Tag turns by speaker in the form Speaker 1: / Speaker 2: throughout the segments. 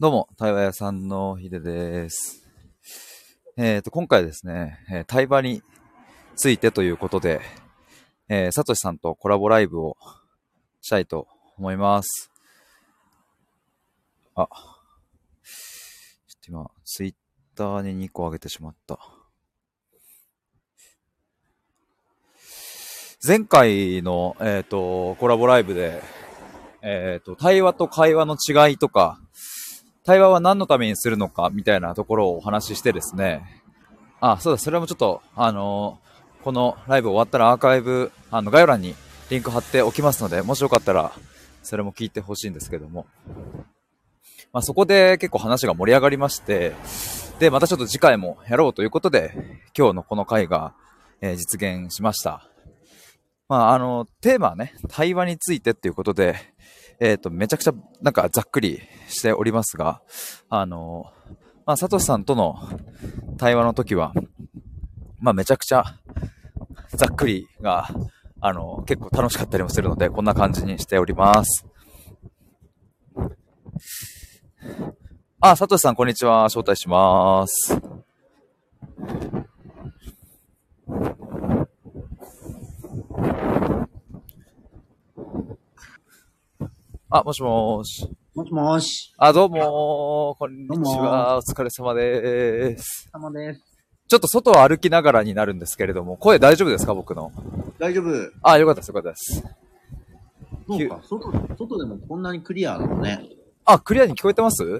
Speaker 1: どうも、対話屋さんのひでです。えっ、と、今回ですね、えー対話についてということで、えー、さとしさんとコラボライブをしたいと思います。あ、ちょっと今、ツイッターに2個上げてしまった。前回の、えっ、と、コラボライブで、えっ、と、対話と会話の違いとか、対話は何のためにするのかみたいなところをお話ししてですね。あ、そうだ、それもちょっと、あのこのライブ終わったらアーカイブ、あの、概要欄にリンク貼っておきますので、もしよかったら、それも聞いてほしいんですけども。まあ、そこで結構話が盛り上がりまして、で、またちょっと次回もやろうということで、今日のこの回が、えー実現しました。まあ、あの、テーマはね、対話についてっていうことで、えっ、と、めちゃくちゃ、なんかざっくりしておりますが、あの、まあ、サトシさんとの対話の時は、まあ、めちゃくちゃ、ざっくりが、あの、結構楽しかったりもするので、こんな感じにしております。あ、サトシさん、こんにちは。招待します。あ、もしもーし。
Speaker 2: もしもーし。
Speaker 1: あ、どうもー、こんにちは。お疲れ様でーす。
Speaker 2: 様です。
Speaker 1: ちょっと外を歩きながらになるんですけれども、声大丈夫ですか僕の？
Speaker 2: 大丈夫。
Speaker 1: あ、よかったです、よかったです。
Speaker 2: そうか、外、外でもこんなにクリアなのね。
Speaker 1: あ、クリアに聞こえてます？
Speaker 2: う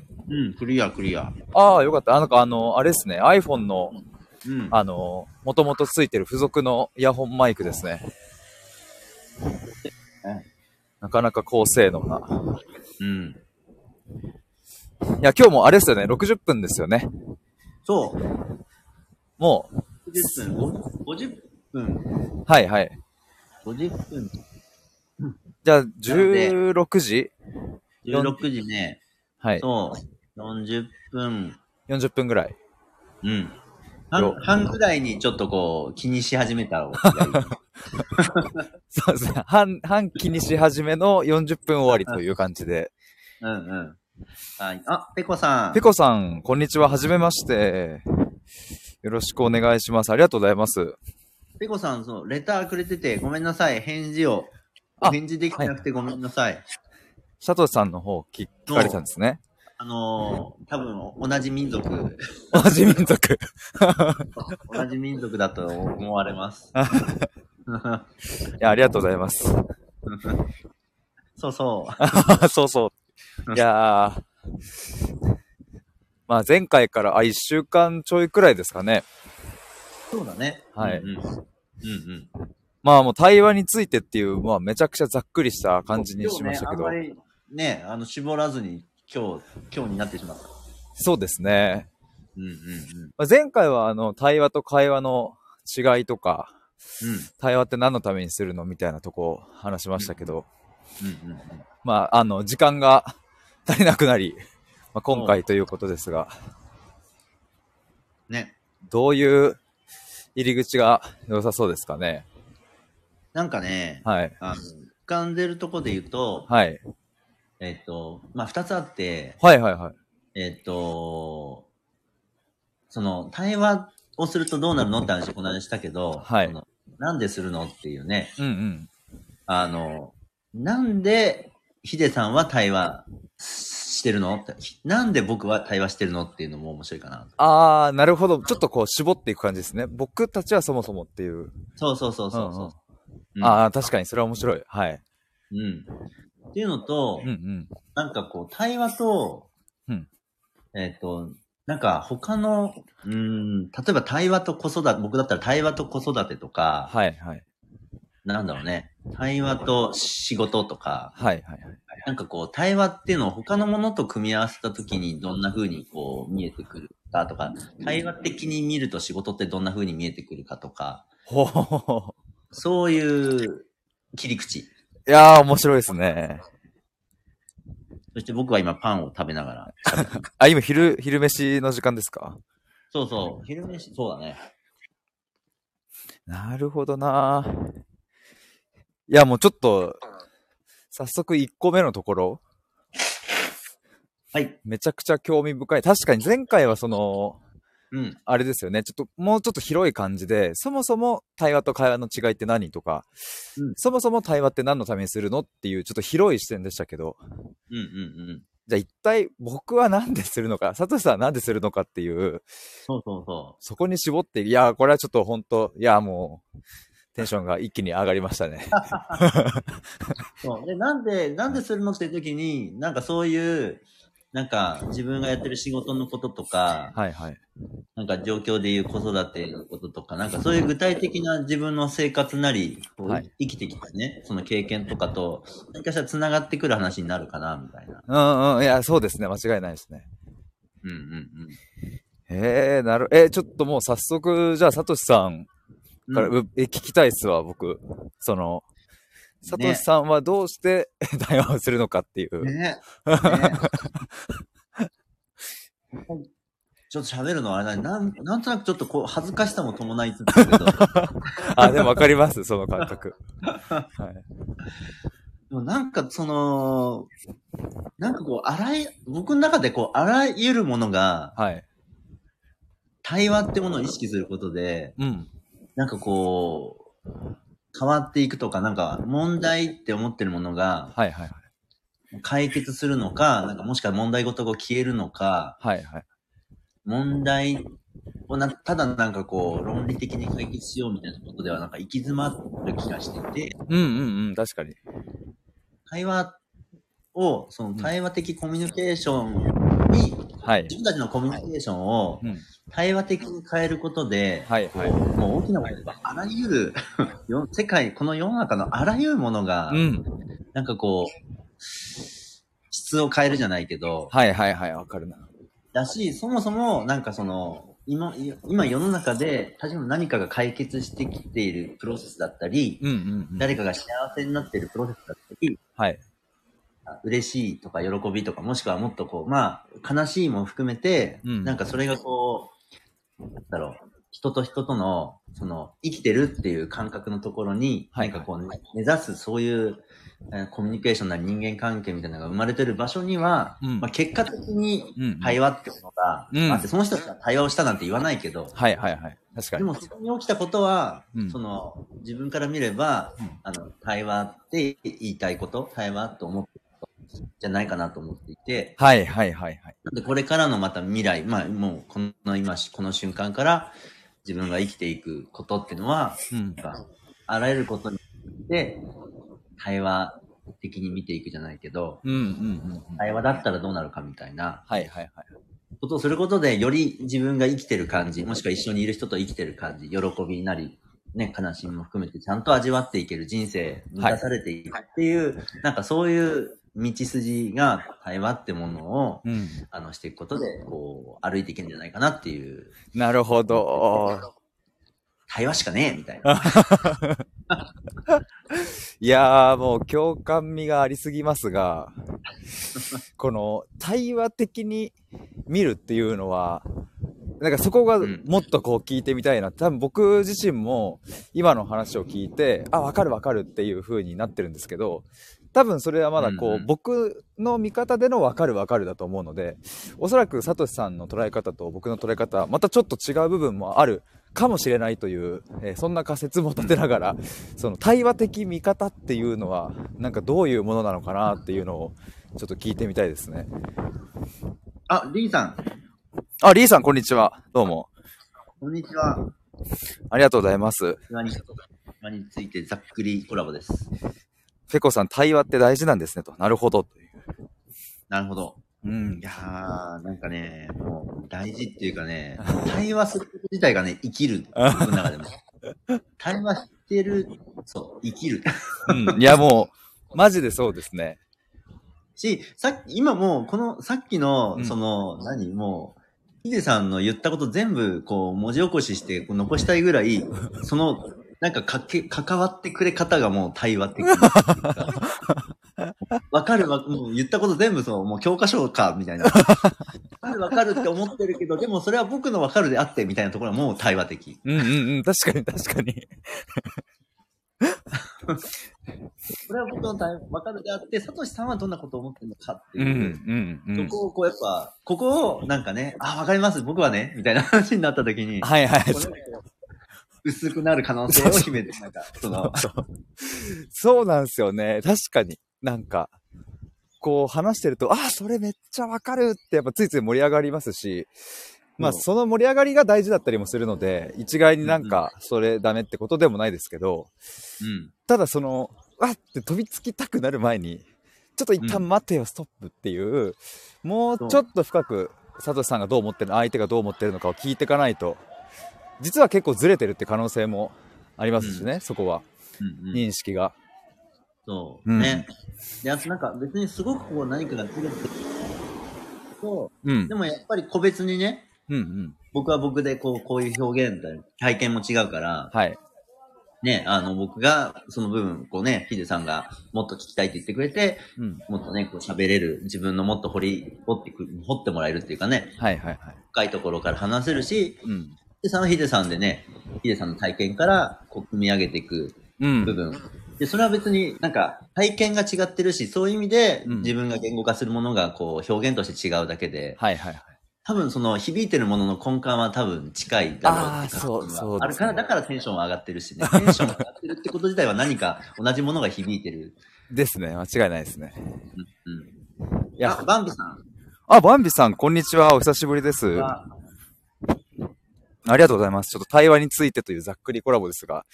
Speaker 2: ん、クリア、クリア。
Speaker 1: ああ、よかった。あなんかあの、あれですね、iPhone の、
Speaker 2: うん。
Speaker 1: あの、もともとついてる付属のイヤホンマイクですね。なかなか高性能な。
Speaker 2: うん。
Speaker 1: いや、今日もあれですよね、60分ですよね。
Speaker 2: そう。
Speaker 1: も
Speaker 2: 50分、50分、
Speaker 1: う、はいはい。
Speaker 2: 50分、
Speaker 1: じゃあ、16時
Speaker 2: ？16時ね。
Speaker 1: はい。
Speaker 2: そう。40分、
Speaker 1: 40分ぐらい。
Speaker 2: うん。半
Speaker 1: よ
Speaker 2: 半ぐらいにちょっとこう、気にし始めたら、
Speaker 1: そうですね。半、半気にし始めの40分終わりという感じで。
Speaker 2: うんうん。はい。あ、ペコさん。
Speaker 1: ペコさん、こんにちは。はじめまして。よろしくお願いします。ありがとうございます。
Speaker 2: ペコさん、そう、レターくれてて、ごめんなさい。返事を。
Speaker 1: あ
Speaker 2: 返事できなくてごめんなさい。
Speaker 1: シャトシさんの方聞聞かれたんですね。
Speaker 2: あのー、多分同じ民族、
Speaker 1: 同じ民族。
Speaker 2: 同じ民族だと思われます。
Speaker 1: いや、ありがとうございます。
Speaker 2: そうそう。
Speaker 1: そうそう。いやー。まあ前回から、あ、1週間ちょいくらいですかね。
Speaker 2: そうだね。
Speaker 1: はい
Speaker 2: うんうん。うんうん。
Speaker 1: まあもう対話についてっていう、まあめちゃくちゃざっくりした感じにしましたけど。
Speaker 2: あんまりね、あの、絞らずに今日、今日になってしまった。
Speaker 1: そうですね。
Speaker 2: うんうん
Speaker 1: まあ前回はあの対話と会話の違いとか、
Speaker 2: うん。うん。
Speaker 1: 対話って何のためにするのみたいなとこを話しましたけど、
Speaker 2: うんうんうん。
Speaker 1: まああの時間が足りなくなり、まあ、今回ということですが、
Speaker 2: ね。
Speaker 1: どういう入り口が良さそうですかね？
Speaker 2: なんかね、
Speaker 1: はい。
Speaker 2: あの、浮かんでるとこで言うと、
Speaker 1: はい。
Speaker 2: えっと、まあ、二つあって、
Speaker 1: はいはいはい。
Speaker 2: えっと、その、対話をするとどうなるのって話この間したけど、
Speaker 1: はい
Speaker 2: なんでするのっていうね、
Speaker 1: うんうん。
Speaker 2: あの、なんでヒデさんは対話してるのなんで僕は対話してるのっていうのも面白いかな。
Speaker 1: あー、なるほど。ちょっとこう絞っていく感じですね。僕たちはそもそもっていう。
Speaker 2: そうそうそうそうそう。うん
Speaker 1: ああ、確かにそれは面白い。はい。
Speaker 2: うん。っていうのと、
Speaker 1: うんうん。
Speaker 2: なんかこう、対話と、
Speaker 1: うん
Speaker 2: えっ、と、なんか他の、うん、例えば対話と子育て、僕だったら対話と子育てとか、
Speaker 1: はいはい。
Speaker 2: なんだろうね、対話と仕事とか、
Speaker 1: はいはいはい。
Speaker 2: なんかこう、対話っていうのを他のものと組み合わせたときにどんな風にこう見えてくるかとか、対話的に見ると仕事ってどんな風に見えてくるかとか。そういう切り口。
Speaker 1: いやー、面白いですね。
Speaker 2: そして僕は今パンを食べながら。
Speaker 1: あ、今昼、昼飯の時間ですか？
Speaker 2: そうそう、昼飯、そうだね。
Speaker 1: なるほどな。いや、もうちょっと、早速1個目のところ。
Speaker 2: はい。
Speaker 1: めちゃくちゃ興味深い。確かに前回はその、
Speaker 2: うん。
Speaker 1: あれですよね。ちょっと、もうちょっと広い感じで、そもそも対話と会話の違いって何とか、
Speaker 2: うん
Speaker 1: そもそも対話って何のためにするのっていう、ちょっと広い視点でしたけど、
Speaker 2: うんうんうん。
Speaker 1: じゃあ一体僕は何でするのか、サトシさんは何でするのかっていう、
Speaker 2: そうそうそ
Speaker 1: そこに絞って、いや、これはちょっと本当いや、もう、テンションが一気に上がりましたね。
Speaker 2: う。そう。で、なんで、なんでするのって時に、なんかそういう、なんか自分がやってる仕事のこととか、
Speaker 1: はいはい。
Speaker 2: なんか状況でいう子育てのこととか、なんかそういう具体的な自分の生活なり、
Speaker 1: はい
Speaker 2: 生きてきたね、その経験とかと、何かしら繋がってくる話になるかな、みたいな。
Speaker 1: うんうん、いや、そうですね。間違いないですね。
Speaker 2: うんうんうん。
Speaker 1: ええなる、えちょっともう早速、じゃあ、サトシさんから、
Speaker 2: うん
Speaker 1: うえ聞きたいっすわ、僕。その、サトシさんはどうして 対話をするのかっていう。
Speaker 2: ね。ねちょっと喋るのはあれ。なん、なんとなくちょっとこう、恥ずかしさも伴いつつだけど、
Speaker 1: あ、でもわかります、その感覚。はい。
Speaker 2: でもなんかその、なんかこう、あらゆ、僕の中でこう、あらゆるものが、
Speaker 1: はい。
Speaker 2: 対話ってものを意識することで、
Speaker 1: うん。
Speaker 2: なんかこう、変わっていくとか、なんか問題って思ってるものが
Speaker 1: はいはいはい。
Speaker 2: 解決するのか、なんかもしくは問題ごとが消えるのか、
Speaker 1: はいはい。
Speaker 2: 問題をな、ただなんかこう、論理的に解決しようみたいなことではなんか行き詰まる気がしてて、
Speaker 1: うんうんうん、確かに。
Speaker 2: 対話を、その対話的コミュニケーションに、
Speaker 1: はい。
Speaker 2: 自分たちのコミュニケーションを
Speaker 1: うん。
Speaker 2: 対話的に変えることで、
Speaker 1: はいはい。
Speaker 2: もう大きなことがあらゆる、よ世界、この世の中のあらゆるものが、
Speaker 1: うん。
Speaker 2: なんかこう、質を変えるじゃないけど、
Speaker 1: はいはいはい、わかるな。
Speaker 2: だし、そもそも、なんかその、今、今世の中で、例えば何かが解決してきているプロセスだったり、
Speaker 1: うんうんうん。
Speaker 2: 誰かが幸せになっているプロセスだったり、
Speaker 1: はい。
Speaker 2: 嬉しいとか喜びとか、もしくはもっとこう、まあ、悲しいも含めて、
Speaker 1: うん
Speaker 2: なんかそれがこう、なんだろう、人と人との、その、生きてるっていう感覚のところに、
Speaker 1: はい
Speaker 2: なんかこう、ね、目指すそういう、えーコミュニケーションなり人間関係みたいなのが生まれてる場所には、
Speaker 1: うん
Speaker 2: まあ、結果的に
Speaker 1: うん。
Speaker 2: 対話ってものが、
Speaker 1: うん
Speaker 2: あって、その人たちが対話をしたなんて言わないけど、
Speaker 1: はいはいはい。確かに。
Speaker 2: でもそこに起きたことは、
Speaker 1: うん
Speaker 2: その、自分から見れば、
Speaker 1: うん
Speaker 2: あの、対話って言いたいこと、対話と思ってじゃないかなと思っていて、
Speaker 1: はいはいはいはい。
Speaker 2: でこれからのまた未来、まあもうこの今し、この瞬間から自分が生きていくことっていうのは、
Speaker 1: うん。
Speaker 2: なんかあらゆることにで、対話的に見ていくじゃないけど、
Speaker 1: うんうんうんうん。
Speaker 2: 対話だったらどうなるかみたいな
Speaker 1: はいはいはい。
Speaker 2: ことをすることで、より自分が生きてる感じ、もしくは一緒にいる人と生きてる感じ、喜びなり、ね、悲しみも含めてちゃんと味わっていける人生、満たされていくっていう、なんかそういう道筋が対話ってものを、
Speaker 1: うん。
Speaker 2: あの、していくことで、こう、歩いていけるんじゃないかなっていう、
Speaker 1: なるほど。
Speaker 2: 対話しかねえみたいな。
Speaker 1: いやーもう共感味がありすぎますが、この対話的に見るっていうのは、なんかそこが
Speaker 2: うん
Speaker 1: もっとこう聞いてみたいな。多分僕自身も今の話を聞いて、あ、わかるわかるっていう風になってるんですけど、多分それはまだこう、
Speaker 2: うんうん
Speaker 1: 僕の見方でのわかるわかるだと思うので、おそらくサトシさんの捉え方と僕の捉え方はまたちょっと違う部分もあるかもしれないという、えーそんな仮説も立てながら、その対話的見方っていうのは、なんかどういうものなのかなっていうのをちょっと聞いてみたいですね。
Speaker 2: あ、リーさん、
Speaker 1: あ、リーさんこんにちは。どうも。
Speaker 2: こんにちは。
Speaker 1: ありがとうございます。
Speaker 2: 今に、今についてざっくりコラボです。
Speaker 1: ペコさん、対話って大事なんですねと。なるほど。という。
Speaker 2: なるほど。
Speaker 1: うん
Speaker 2: い。やー、なんかね、もう大事っていうかね、対話すること自体がね、生きる。僕の中でも。対話してる、そう、生きる。
Speaker 1: うん。いや、もう、マジでそうですね。
Speaker 2: し、さっき、今もう、この、さっきの、
Speaker 1: うん
Speaker 2: その、何、もう、ヒデさんの言ったこと全部、こう、文字起こしして、こう残したいぐらい、その、なんかかけ、関わってくれ方がもう対話的なっていうか。わかるわ、もう言ったこと全部そう、もう教科書か、みたいな。わかるわかるって思ってるけど、でもそれは僕のわかるであって、みたいなところはもう対話的。
Speaker 1: うんうんうん。確かに確かに。
Speaker 2: これはことの対わかるであって、サトシさんはどんなことを思ってるのかって
Speaker 1: うん、
Speaker 2: いう。
Speaker 1: うん、うん。
Speaker 2: そこをこうやっぱ、ここをなんかね、あ、わかります、僕はね、みたいな話になった時に、
Speaker 1: はいはい。
Speaker 2: 薄くなる可能性を秘めて、なんか、その、
Speaker 1: そう。なんですよね。確かに。なんか、こう話してると、ああ、それめっちゃわかるってやっぱついつい盛り上がりますし、まあ
Speaker 2: そ
Speaker 1: の盛り上がりが大事だったりもするので、一概になんかそれダメってことでもないですけど、
Speaker 2: うん。
Speaker 1: ただその、わって飛びつきたくなる前に、ちょっと一旦待てよ、ストップっていう、もうちょっと深く、佐藤さんがどう思ってるの、相手がどう思ってるのかを聞いていかないと、実は結構ずれてるって可能性もありますしね、そこは、
Speaker 2: うんうん
Speaker 1: 認識が。
Speaker 2: そう。
Speaker 1: うん
Speaker 2: ね。で、あとなんか別にすごくこう何かがずれてると、
Speaker 1: うん
Speaker 2: で。もやっぱり個別にね、
Speaker 1: うんうん。
Speaker 2: 僕は僕でこう、こういう表現だ体験も違うから、
Speaker 1: はい。
Speaker 2: ね、あの、僕がその部分、こうね、ヒデさんがもっと聞きたいって言ってくれて、
Speaker 1: うん。
Speaker 2: もっとね、こう喋れる、自分のもっと掘り、掘ってく、掘ってもらえるっていうかね、
Speaker 1: はいはいはい。
Speaker 2: 深いところから話せるし、
Speaker 1: うん。
Speaker 2: ヒデさんはヒデさんでね、ヒデさんの体験から、こう、組み上げていく
Speaker 1: うん。
Speaker 2: 部分。で、それは別になんか体験が違ってるし、そういう意味で
Speaker 1: うん
Speaker 2: 自分が言語化するものがこう表現として違うだけで、
Speaker 1: はいはいはい。
Speaker 2: 多分その響いてるものの根幹は多分近いだろう
Speaker 1: あー
Speaker 2: って感じ
Speaker 1: そう
Speaker 2: が
Speaker 1: そうですね
Speaker 2: あるから、だからテンションは上がってるしね。テンションが上がってるってこと自体は何か同じものが響いてる。
Speaker 1: ですね。間違いないですね。
Speaker 2: うん。うん。
Speaker 1: いや
Speaker 2: あ、、バンビさん
Speaker 1: あ、バンビさん、こんにちは。お久しぶりです。
Speaker 2: は、
Speaker 1: ありがとうございます。ちょっと対話についてというざっくりコラボですが、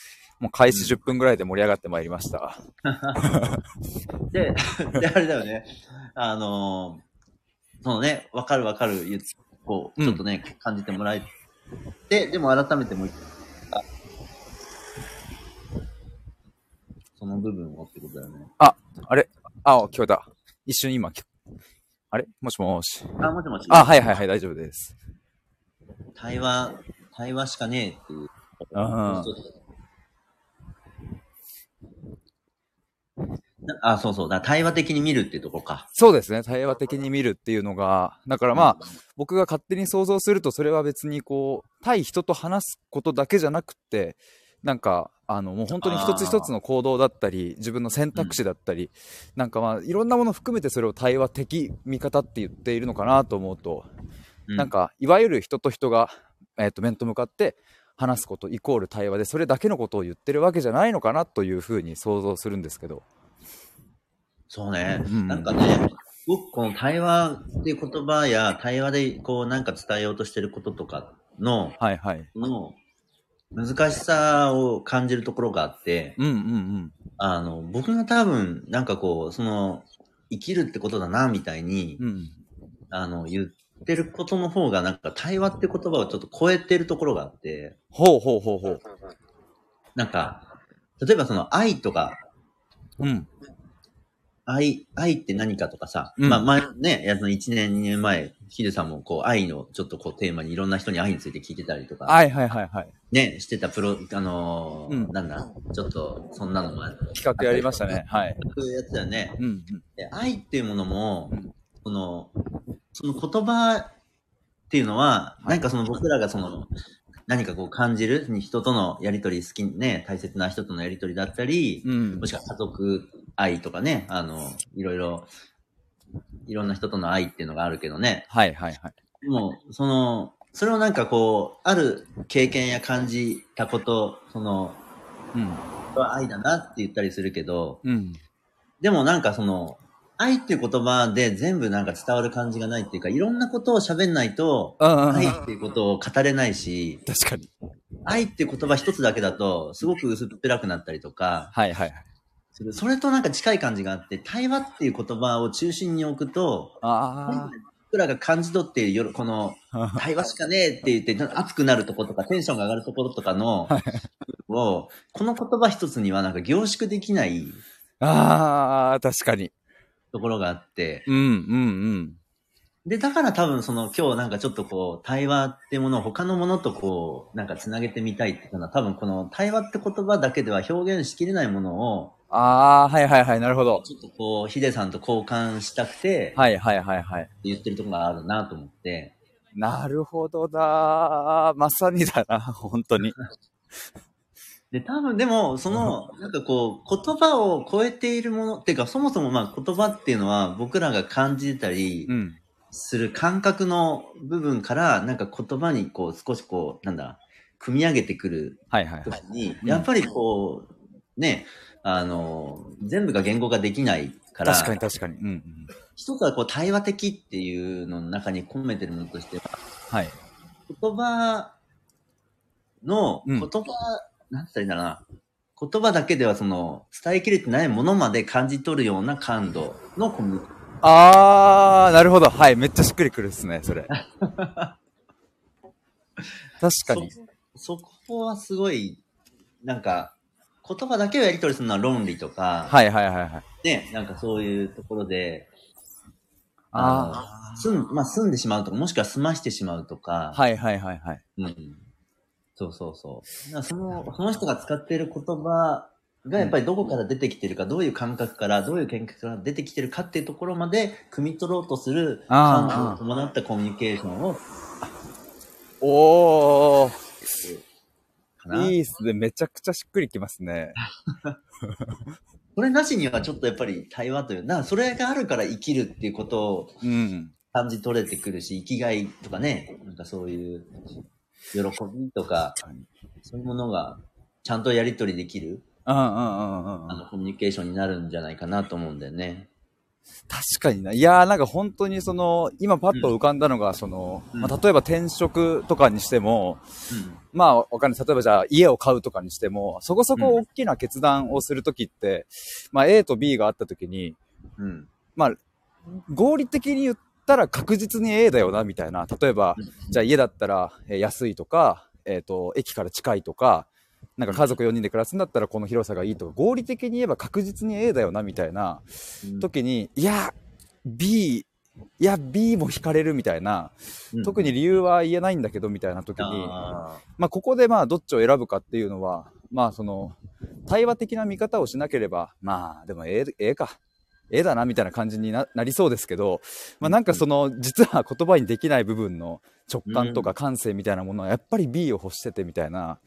Speaker 1: もう開始10分ぐらいで盛り上がってまいりました。
Speaker 2: で、で、あれだよね。あのーそのね、わかるわかる言う、こう、
Speaker 1: うん
Speaker 2: ちょっとね、感じてもらえて、でも改めてもう一回、あその部分をってことだよね。
Speaker 1: あれ？あ、聞こえた。一瞬今、聞あれ？もしもし。
Speaker 2: あ、もしもし。
Speaker 1: あ、はいはいはい、大丈夫です。
Speaker 2: 対話、対話しかねえっていう。
Speaker 1: あ
Speaker 2: あ、そうそう。だ対話的に見るっていうところか。
Speaker 1: そうですね。対話的に見るっていうのが、だからまあ、僕が勝手に想像すると、それは別にこう、対人と話すことだけじゃなくて、なんか、あの、もう本当に一つ一つの行動だったり、自分の選択肢だったり、なんかまあ、いろんなもの含めてそれを対話的見方って言っているのかなと思うと、
Speaker 2: う
Speaker 1: なん、か、いわゆる人と人が、えっ、と、面と向かって話すことイコール対話で、それだけのことを言ってるわけじゃないのかなというふうに想像するんですけど。
Speaker 2: そうね。
Speaker 1: うん
Speaker 2: なんかね、僕、この対話っていう言葉や、対話でこうなんか伝えようとしてることとかの、
Speaker 1: はいはい。
Speaker 2: の難しさを感じるところがあって、
Speaker 1: うんうんうん。
Speaker 2: あの、僕が多分、なんかこう、その、生きるってことだな、みたいに、
Speaker 1: うん。
Speaker 2: あの、言ってることの方が、なんか対話って言葉をちょっと超えてるところがあって、
Speaker 1: ほうほうほうほう。
Speaker 2: なんか、例えばその愛とか、
Speaker 1: うん。
Speaker 2: 愛、愛って何かとかさ、
Speaker 1: うん
Speaker 2: まあ前ね、やつの1年、2年前、ヒデさんもこう愛のちょっとこうテーマにいろんな人に愛について聞いてたりとか、
Speaker 1: はいはいはいはい。
Speaker 2: ね、してたプロ、あのー
Speaker 1: うん
Speaker 2: なんだ、ちょっとそんなのもある。
Speaker 1: 企画やりましたね。はい。
Speaker 2: そういうやつだよね。
Speaker 1: うんうん。
Speaker 2: で愛っていうものも、
Speaker 1: うん
Speaker 2: その、その言葉っていうのは、
Speaker 1: はい
Speaker 2: なんかその僕らがその、何かこう感じる、人とのやりとり、好きね、大切な人とのやりとりだったり、
Speaker 1: うん
Speaker 2: もしくは家族愛とかね、あの、いろいろ、いろんな人との愛っていうのがあるけどね。
Speaker 1: はいはいはい。
Speaker 2: でも、その、それをなんかこう、ある経験や感じたこと、その、
Speaker 1: うん。
Speaker 2: は愛だなって言ったりするけど、
Speaker 1: うん。
Speaker 2: でもなんかその、愛っていう言葉で全部なんか伝わる感じがないっていうか、いろんなことを喋んないと、愛っていうことを語れないし、
Speaker 1: 確かに。
Speaker 2: 愛っていう言葉一つだけだと、すごく薄っぺらくなったりとか、
Speaker 1: はいはい
Speaker 2: それとなんか近い感じがあって、対話っていう言葉を中心に置くと、
Speaker 1: あ
Speaker 2: 僕らが感じ取っている夜、この、
Speaker 1: あ。
Speaker 2: 対話しかねえって言って、熱くなるところとか、テンションが上がるところとかの、を、この言葉一つにはなんか凝縮できない
Speaker 1: ああ、確かに。
Speaker 2: ところがあって、
Speaker 1: うんうん
Speaker 2: で、だから多分その今日なんかちょっとこう、対話っていうものを他のものとこう、なんか繋げてみたいっていうのは多分この対話って言葉だけでは表現しきれないものを、
Speaker 1: ああ、はいはいはい、なるほど。
Speaker 2: ちょっとこう、ヒデさんと交換したくて、
Speaker 1: はいはいはいはい。
Speaker 2: 言ってるところがあるなと思って、
Speaker 1: なるほどだ。まさにだな、本当に。
Speaker 2: で、多分でも、その、なんかこう、言葉を超えているもの、っていうか、そもそもまあ言葉っていうのは僕らが感じてたり
Speaker 1: うん。
Speaker 2: する感覚の部分から、なんか言葉にこう、少しこう、なんだ、組み上げてくる
Speaker 1: はいはいはい。
Speaker 2: 時に、
Speaker 1: うん
Speaker 2: やっぱりこう、ね、あの、全部が言語化できないから、
Speaker 1: 確かに確かに。うん、うん。
Speaker 2: 一つはこう、対話的っていうのの中に込めてるものとしては、
Speaker 1: はい。
Speaker 2: 言葉の、
Speaker 1: うん
Speaker 2: 言葉、なんったらいいんだろうな。言葉だけではその、伝えきれてないものまで感じ取るような感度のコミュニケーシ
Speaker 1: あー、なるほど。はい。めっちゃしっくりくるですね、それ。確かに。
Speaker 2: そ、そこはすごい、なんか、言葉だけをやり取りするのは論理とか、
Speaker 1: はいはいはいはい。
Speaker 2: ね、なんかそういうところで、
Speaker 1: あ
Speaker 2: の、住ん、まあ、住んでしまうとか、もしくは済ましてしまうとか、
Speaker 1: ー。はいはいはいはい。
Speaker 2: うん。そうそうそう。その、その人が使っている言葉がやっぱりどこから出てきてるか、どういう感覚から、どういう見解から出てきてるかっていうところまで、汲み取ろうとする感を伴ったコミュニケーションを、
Speaker 1: おー。いいっすね。めちゃくちゃしっくりきますね。
Speaker 2: それなしにはちょっとやっぱり対話という、だからそれがあるから生きるっていうことを
Speaker 1: うん。
Speaker 2: 感じ取れてくるし、生きがいとかね、なんかそういう喜びとか、そういうものがちゃんとやり取りできる、
Speaker 1: うんうんうんうんうん。
Speaker 2: あの、コミュニケーションになるんじゃないかなと思うんだよね。
Speaker 1: 確かにな。いやーなんか本当にその、今パッと浮かんだのが、その、
Speaker 2: うん
Speaker 1: まあ、例えば転職とかにしても、
Speaker 2: うん。
Speaker 1: まあ、わかんない。例えばじゃあ家を買うとかにしても、そこそこ大きな決断をするときって、まあ A と B があったときに、
Speaker 2: うん。
Speaker 1: まあ、合理的に言ったら確実に A だよな、みたいな。例えば、じゃあ家だったらえー安いとか、えっ、と、駅から近いとか、なんか家族4人で暮らすんだったらこの広さがいいとか、合理的に言えば確実に A だよな、みたいな。
Speaker 2: うん。
Speaker 1: 時に、いや、B、いや、B も惹かれるみたいな、特に理由は言えないんだけど、みたいな時に、
Speaker 2: あ
Speaker 1: まあ、ここでまあ、どっちを選ぶかっていうのは、まあ、その、対話的な見方をしなければ、まあ、でも、ええ、ええか。ええだな、みたいな感じにななりそうですけど、まあ、なんかその、実は言葉にできない部分の直感とか感性みたいなものは、やっぱり B を欲しててみたいな。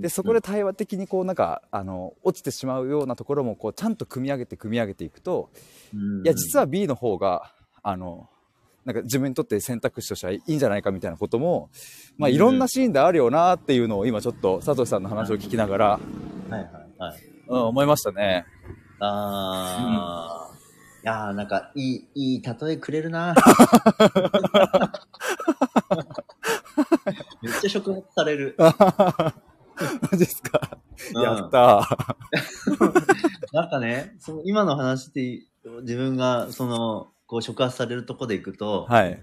Speaker 1: で、そこで対話的にこう、なんか、あの、落ちてしまうようなところも、こう、ちゃんと組み上げて組み上げていくと、
Speaker 2: うん
Speaker 1: いや、実は B の方が、あの、なんか自分にとって選択肢としてはいいんじゃないかみたいなことも、まあいろんなシーンであるよなっていうのを今ちょっと佐藤さんの話を聞きながら、
Speaker 2: はいはいはい。
Speaker 1: うん、思いましたね。
Speaker 2: ああ、いやーなんか、いい、いい例えくれるな めっちゃ触発される。
Speaker 1: マジですか、
Speaker 2: うん
Speaker 1: やったー。
Speaker 2: なんかね、その今の話で、自分が、その、こう触発されるとこでいくと、
Speaker 1: はい。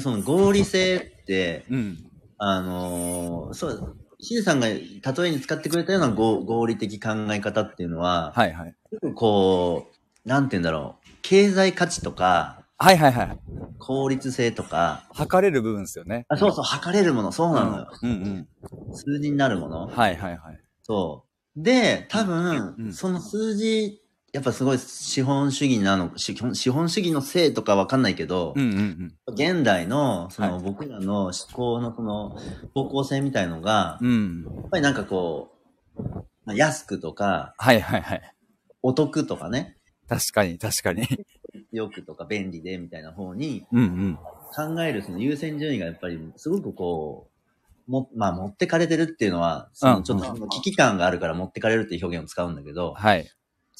Speaker 2: その合理性って、
Speaker 1: うん。
Speaker 2: あのーそう、ヒデさんが例えに使ってくれたような合合理的考え方っていうのは、
Speaker 1: はいはい。
Speaker 2: こう、なんて言うんだろう、経済価値とか、
Speaker 1: はいはいはい。
Speaker 2: 効率性とか、
Speaker 1: 測れる部分ですよね。
Speaker 2: あそうそう、測れるもの、そうなのよ。
Speaker 1: うんうん。
Speaker 2: 数字になるもの。
Speaker 1: はいはいはい。
Speaker 2: そう。で、多分、
Speaker 1: うん
Speaker 2: その数字、やっぱすごい資本主義なの、資本資本主義のせいとかわかんないけど、
Speaker 1: うんうん
Speaker 2: 現代の、その、
Speaker 1: はい
Speaker 2: 僕らの思考のその、方向性みたいのが、
Speaker 1: うん。うん。
Speaker 2: やっぱりなんかこう、まあ安くとか、
Speaker 1: はいはいはい。
Speaker 2: お得とかね、
Speaker 1: 確かに確かに。
Speaker 2: よくとか便利でみたいな方に
Speaker 1: うんうん。
Speaker 2: 考えるその優先順位がやっぱりすごくこう、も、まあ持ってかれてるっていうのは、そ
Speaker 1: うん
Speaker 2: のちょっと危機感があるから持ってかれるっていう表現を使うんだけど、
Speaker 1: はい。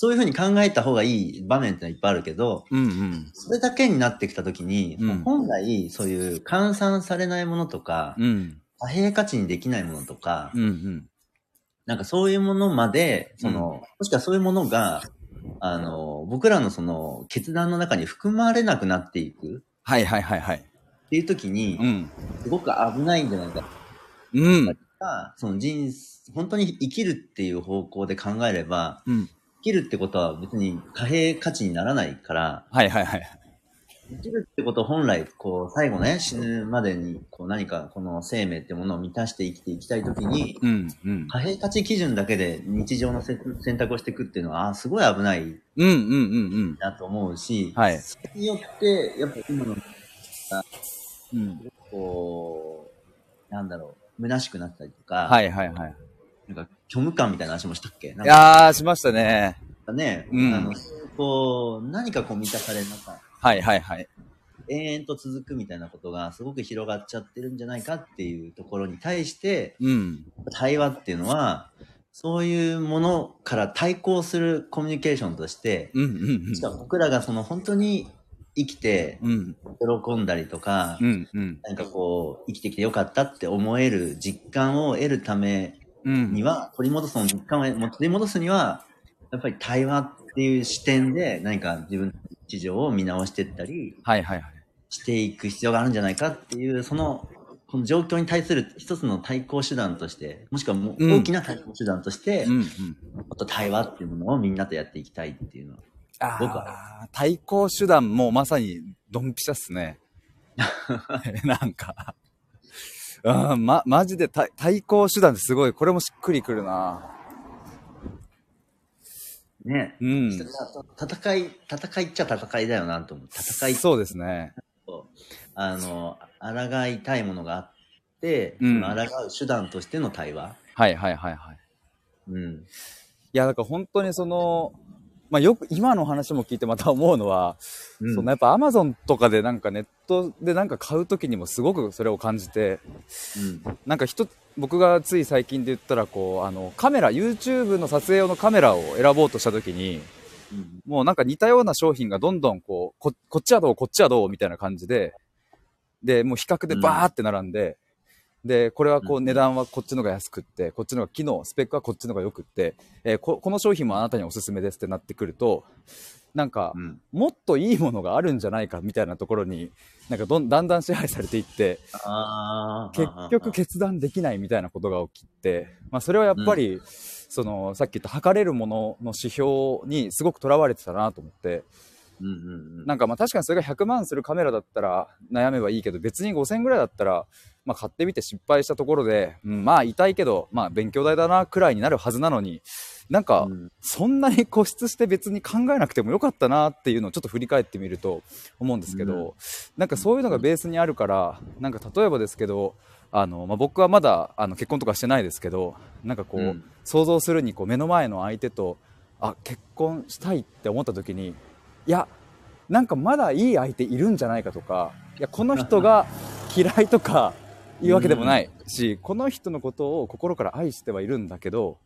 Speaker 2: そういうふうに考えた方がいい場面ってのはいっぱいあるけど、
Speaker 1: うんうん。
Speaker 2: それだけになってきたときに、
Speaker 1: うん
Speaker 2: 本来そういう換算されないものとか、
Speaker 1: うん。
Speaker 2: 貨幣価値にできないものとか、
Speaker 1: うんうん。
Speaker 2: なんかそういうものまで、その、もしくはそういうものが、あの、僕らのその決断の中に含まれなくなっていく
Speaker 1: はいはいはいはい。
Speaker 2: っていう時に
Speaker 1: う、ん。
Speaker 2: すごく危ないんじゃないか
Speaker 1: うん。
Speaker 2: その人生、本当に生きるっていう方向で考えれば、
Speaker 1: うん。
Speaker 2: 生きるってことは別に貨幣価値にならないから、
Speaker 1: はいはいはい。
Speaker 2: 生きるってことは本来、こう、最後ね、死ぬまでに、こう、何かこの生命ってものを満たして生きていきたいときに、
Speaker 1: うんうん。
Speaker 2: 貨幣価値基準だけで日常のせ選択をしていくっていうのは、あーすごい危ない
Speaker 1: うんうんうんうん。
Speaker 2: なと思うし、
Speaker 1: はい。
Speaker 2: それによって、やっぱ今の、
Speaker 1: うん。
Speaker 2: こう、なんだろう、虚しくなったりとか、
Speaker 1: はいはいはい。
Speaker 2: なんか虚無感みたいな話もしたっけ？
Speaker 1: い
Speaker 2: か
Speaker 1: やー、しましたね。
Speaker 2: ね、
Speaker 1: うん
Speaker 2: あの、こう、何かこう満たされなか
Speaker 1: はいはいはい。
Speaker 2: 永遠と続くみたいなことがすごく広がっちゃってるんじゃないかっていうところに対して、
Speaker 1: うん。
Speaker 2: 対話っていうのは、そういうものから対抗するコミュニケーションとして、
Speaker 1: うんうん
Speaker 2: しかも僕らがその本当に生きて
Speaker 1: うん。うん。
Speaker 2: 喜んだりとか、
Speaker 1: うんうん。
Speaker 2: なんかこう、生きてきてよかったって思える実感を得るため
Speaker 1: うん。
Speaker 2: には、取り戻すその実感を取り戻すには、やっぱり対話っていう視点で何か自分の日常を見直していったり
Speaker 1: はいはいはい。
Speaker 2: していく必要があるんじゃないかっていう、その、この状況に対する一つの対抗手段として、もしくはも大きな対抗手段として、
Speaker 1: うんうん。
Speaker 2: もっと対話っていうものをみんなとやっていきたいっていうのは。
Speaker 1: あ
Speaker 2: 僕
Speaker 1: あ、対抗手段もまさにドンピシャっすね。なんか。うん、ま、マジで対対抗手段ってすごい、これもしっくりくるな。
Speaker 2: ね。
Speaker 1: うん。
Speaker 2: 戦い、戦いっちゃ戦いだよなと思う。戦い
Speaker 1: そうですね。
Speaker 2: と、あの、抗いたいものがあって、
Speaker 1: うん
Speaker 2: 抗う手段としての対話。
Speaker 1: はいはいはいはい。
Speaker 2: うん。
Speaker 1: いや、だから本当にその、まあよく今の話も聞いてまた思うのは、
Speaker 2: うん
Speaker 1: そのやっぱアマゾンとかでなんかネットでなんか買う時にもすごくそれを感じて、
Speaker 2: うん。
Speaker 1: なんか人、僕がつい最近で言ったらこう、あのカメラ、YouTube の撮影用のカメラを選ぼうとした時に、
Speaker 2: うん。
Speaker 1: もうなんか似たような商品がどんどんこう、ここっちはどう、こっちはどうみたいな感じで、で、もう比較でバーって並んで、で、これはこ
Speaker 2: う
Speaker 1: うん値段はこっちのが安くって、こっちのが機能、スペックはこっちのが良くって、えーここの商品もあなたにおすすめですってなってくると、なんか
Speaker 2: う、ん。
Speaker 1: もっといいものがあるんじゃないかみたいなところに、なんかどんだんだん支配されていって。結局決断できないみたいなことが起きて、まあそれはやっぱり、その、さっき言った測れるものの指標にすごくとらわれてたなと思って、
Speaker 2: うんうんうん。
Speaker 1: なんかまあ確かにそれが100万するカメラだったら悩めばいいけど、別に5000ぐらいだったら、まあ買ってみて失敗したところで、うん、まあ痛いけど、まあ勉強代だなくらいになるはずなのに、なんか
Speaker 2: うん。
Speaker 1: そんなに固執して別に考えなくてもよかったなっていうのをちょっと振り返ってみると思うんですけど、
Speaker 2: うん。
Speaker 1: なんかそういうのがベースにあるから、なんか例えばですけど、あの、まあ、僕はまだあの結婚とかしてないですけど、なんかこう、
Speaker 2: うん。
Speaker 1: 想像するにこう目の前の相手と、あ、結婚したいって思った時に、いや、なんかまだいい相手いるんじゃないかとか、いや、この人が 嫌いとかいうわけでもないし、この人のことを心から愛してはいるんだけど、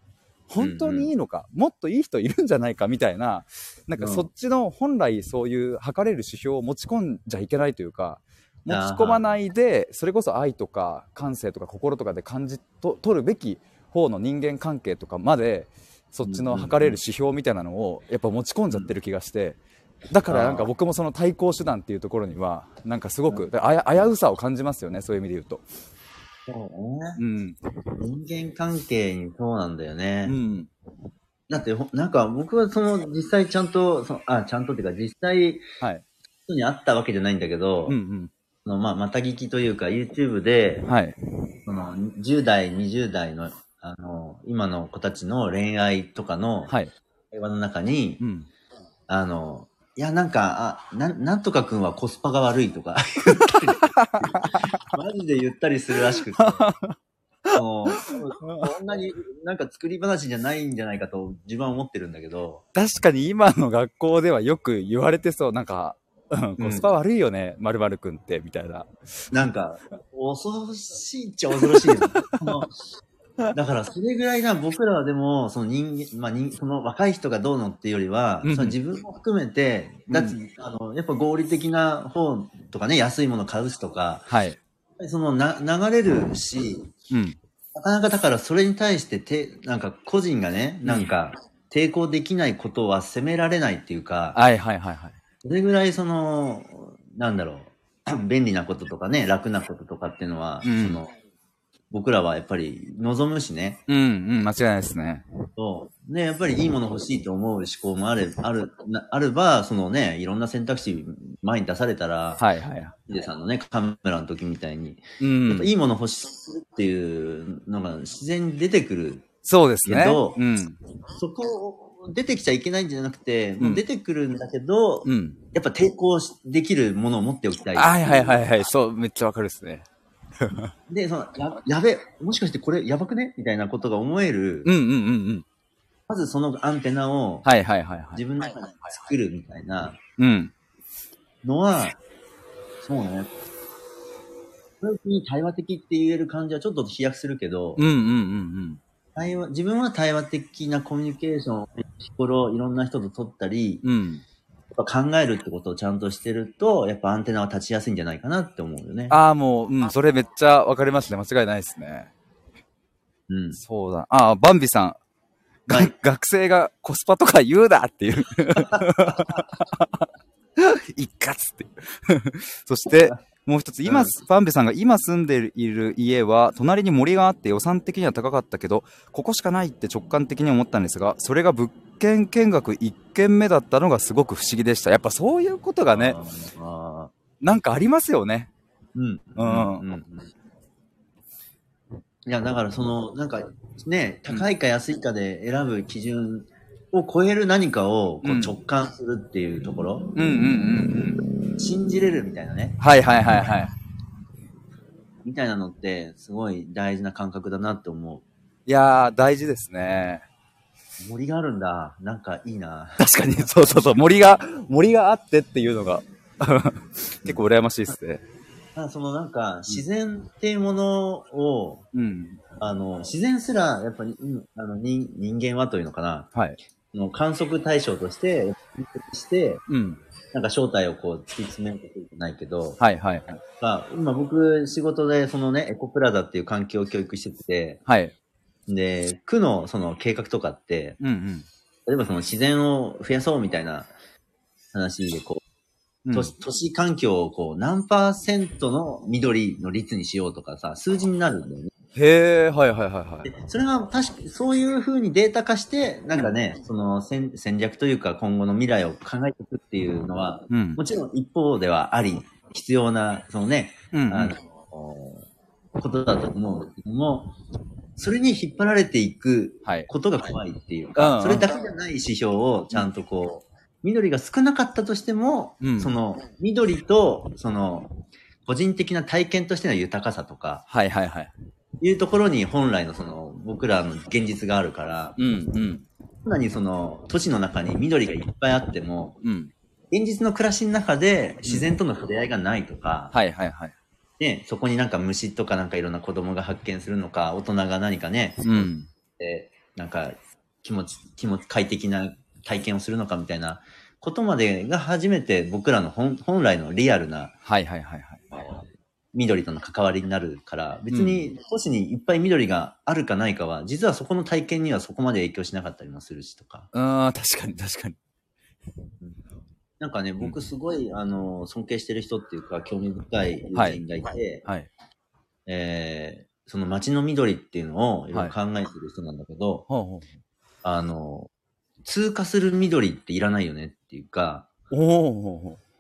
Speaker 1: 本当にいいのか、もっといい人いるんじゃないかみたいな、なんか
Speaker 2: うん
Speaker 1: そっちの本来そういう測れる指標を持ち込んじゃいけないというか、持ち込まないで、それこそ愛とか感性とか心とかで感じと取るべき方の人間関係とかまで、そっちの測れる指標みたいなのをやっぱ持ち込んじゃってる気がして、だからなんか僕もその対抗手段っていうところには、なんかすごく危うさを感じますよね、そういう意味で言うと。
Speaker 2: そうね。
Speaker 1: うん。
Speaker 2: 人間関係にそうなんだよね。
Speaker 1: うん。
Speaker 2: だってほ、なんか僕はその実際ちゃんと、そのあ、ちゃんとっていうか実際
Speaker 1: はい。
Speaker 2: 人に会ったわけじゃないんだけど、
Speaker 1: うん
Speaker 2: そのまあ、また聞きというか YouTube で
Speaker 1: うん。、はい。
Speaker 2: その10代、20代の、あの、今の子たちの恋愛とかの
Speaker 1: はい。
Speaker 2: 会話の中に、
Speaker 1: うん。
Speaker 2: あの、いや、なんか、あ、なん、なんとかくんはコスパが悪いとか、マジで言ったりするらしくて。もうこ んなになんか作り話じゃないんじゃないかと自分は思ってるんだけど、
Speaker 1: 確かに今の学校ではよく言われてそう。なんか、うん、コスパ悪いよね、まるまるくんって、みたいな。
Speaker 2: なんか、恐ろしいっちゃ恐ろしい だから、それぐらいな、僕らはでも、その人間、まあ人、その若い人がどうのっていうよりは、
Speaker 1: うん
Speaker 2: その自分も含めて、だって、あの、やっぱ合理的な方とかね、安いもの買うしとか、
Speaker 1: はい。
Speaker 2: そのな、流れるし、
Speaker 1: うん。
Speaker 2: なかなかだからそれに対してて、なんか個人がね、なんか抵抗できないことは責められないっていうか、
Speaker 1: はいはいはいはい。
Speaker 2: それぐらいその、なんだろう、便利なこととかね、楽なこととかっていうのは、
Speaker 1: うん
Speaker 2: その、僕らはやっぱり望むしね、
Speaker 1: うんうん、間違いないですね。
Speaker 2: そう。ね、やっぱりいいもの欲しいと思う思考もあれ、ある、なあれば、そのね、いろんな選択肢前に出されたら、
Speaker 1: はいはいはい。
Speaker 2: ヒデさんのね、カメラの時みたいに、
Speaker 1: うん。
Speaker 2: いいもの欲しいっていうのが自然に出てくる
Speaker 1: そうですね
Speaker 2: けど。
Speaker 1: うん。
Speaker 2: そこを出てきちゃいけないんじゃなくて、
Speaker 1: うん
Speaker 2: 出てくるんだけど、
Speaker 1: うん。
Speaker 2: やっぱ抵抗しできるものを持っておきたい。
Speaker 1: はいはいはいはい。そう、めっちゃわかるですね。
Speaker 2: で、その、や、やべ、もしかしてこれやばくね？みたいなことが思える、
Speaker 1: うんうんうんうん。
Speaker 2: まずそのアンテナを
Speaker 1: はいはいはいはい。
Speaker 2: 自分の中で作るみたいな
Speaker 1: うん。
Speaker 2: のは、そうね。それに対話的って言える感じはちょっと飛躍するけど、
Speaker 1: うんうんうん
Speaker 2: 対話、自分は対話的なコミュニケーションを日頃いろんな人と取ったり、
Speaker 1: うん。
Speaker 2: 考えるってことをちゃんとしてると、やっぱアンテナは立ちやすいんじゃないかなって思うよね。
Speaker 1: ああ、もう、うん、それめっちゃわかりますね。間違いないですね。
Speaker 2: うん。
Speaker 1: そうだ。ああ、バンビさん。が
Speaker 2: はい
Speaker 1: 学生がコスパとか言うなっていう。一括って。そして、もう一つ、今、
Speaker 2: うん
Speaker 1: バンビさんが今住んでいる家は、隣に森があって予算的には高かったけど、ここしかないって直感的に思ったんですが、それが物件見学1軒目だったのがすごく不思議でした。やっぱそういうことがね。なんかありますよね。
Speaker 2: うん。
Speaker 1: うん
Speaker 2: うん。いや、だからその、なんか、ね、高いか安いかで選ぶ基準を超える何かをこ
Speaker 1: う
Speaker 2: うん直感するっていうところ、
Speaker 1: うんうんうんうん。
Speaker 2: 信じれるみたいなね、
Speaker 1: はいはいはいはい。
Speaker 2: みたいなのって、すごい大事な感覚だなって思う。
Speaker 1: いやー、大事ですね。
Speaker 2: 森があるんだ。なんかいいな。
Speaker 1: 確かに、そうそうそう、森が、森があってっていうのが、結構羨ましいですね。
Speaker 2: ただそのなんか、自然っていうものを、
Speaker 1: うん。
Speaker 2: あの、自然すら、やっぱり、うんあの人人間はというのかな、
Speaker 1: はい。
Speaker 2: の観測対象として、して、
Speaker 1: うん。
Speaker 2: なんか正体をこう突き詰めることじゃないけど、
Speaker 1: はいはいはい。
Speaker 2: まあ、今僕仕事でそのね、エコプラザっていう環境教育してて、
Speaker 1: はい。
Speaker 2: で、区のその計画とかって、
Speaker 1: うんうん。
Speaker 2: 例えばその自然を増やそうみたいな話でこう、
Speaker 1: うん
Speaker 2: 都市都市環境をこう何パーセントの緑の率にしようとかさ、数字になるんだよね。
Speaker 1: へえ、はいはいはいはい
Speaker 2: で。それが確かそういう風にデータ化して、なんかね、その戦戦略というか今後の未来を考えていくっていうのは、
Speaker 1: うん。
Speaker 2: もちろん一方ではあり、必要な、そのね、
Speaker 1: うんうん
Speaker 2: あの、ことだと思うんですけども、それに引っ張られていく
Speaker 1: はい。
Speaker 2: ことが怖いっていう
Speaker 1: うんう
Speaker 2: か、
Speaker 1: ん
Speaker 2: それだけじゃない指標をちゃんとこう、緑が少なかったとしても、
Speaker 1: うん
Speaker 2: その緑と、その、個人的な体験としての豊かさとか、
Speaker 1: はいはいはい。
Speaker 2: いうところに本来のその、僕らの現実があるから、
Speaker 1: うんうん。
Speaker 2: どんなにその、都市の中に緑がいっぱいあっても、
Speaker 1: うん。
Speaker 2: 現実の暮らしの中で自然との触れ合いがないとか、
Speaker 1: はいはいはい。
Speaker 2: ね、そこになんか虫とかなんかいろんな子供が発見するのか、大人が何かね、
Speaker 1: うん。
Speaker 2: えーなんか気持ち、気持ち、快適な体験をするのかみたいなことまでが初めて僕らの本本来のリアルな
Speaker 1: はいはいはいはい。
Speaker 2: 緑との関わりになるから、別に都市にいっぱい緑があるかないかは、実はそこの体験にはそこまで影響しなかったりもするしとか。
Speaker 1: うーん、確かに確かに。
Speaker 2: なんかね、僕すごい、あの、尊敬してる人っていうか、興味深い友人がいて、
Speaker 1: はい。
Speaker 2: えーその街の緑っていうのをいろいろ考えてる人なんだけど、
Speaker 1: ほうほ
Speaker 2: あの、通過する緑っていらないよねっていうか、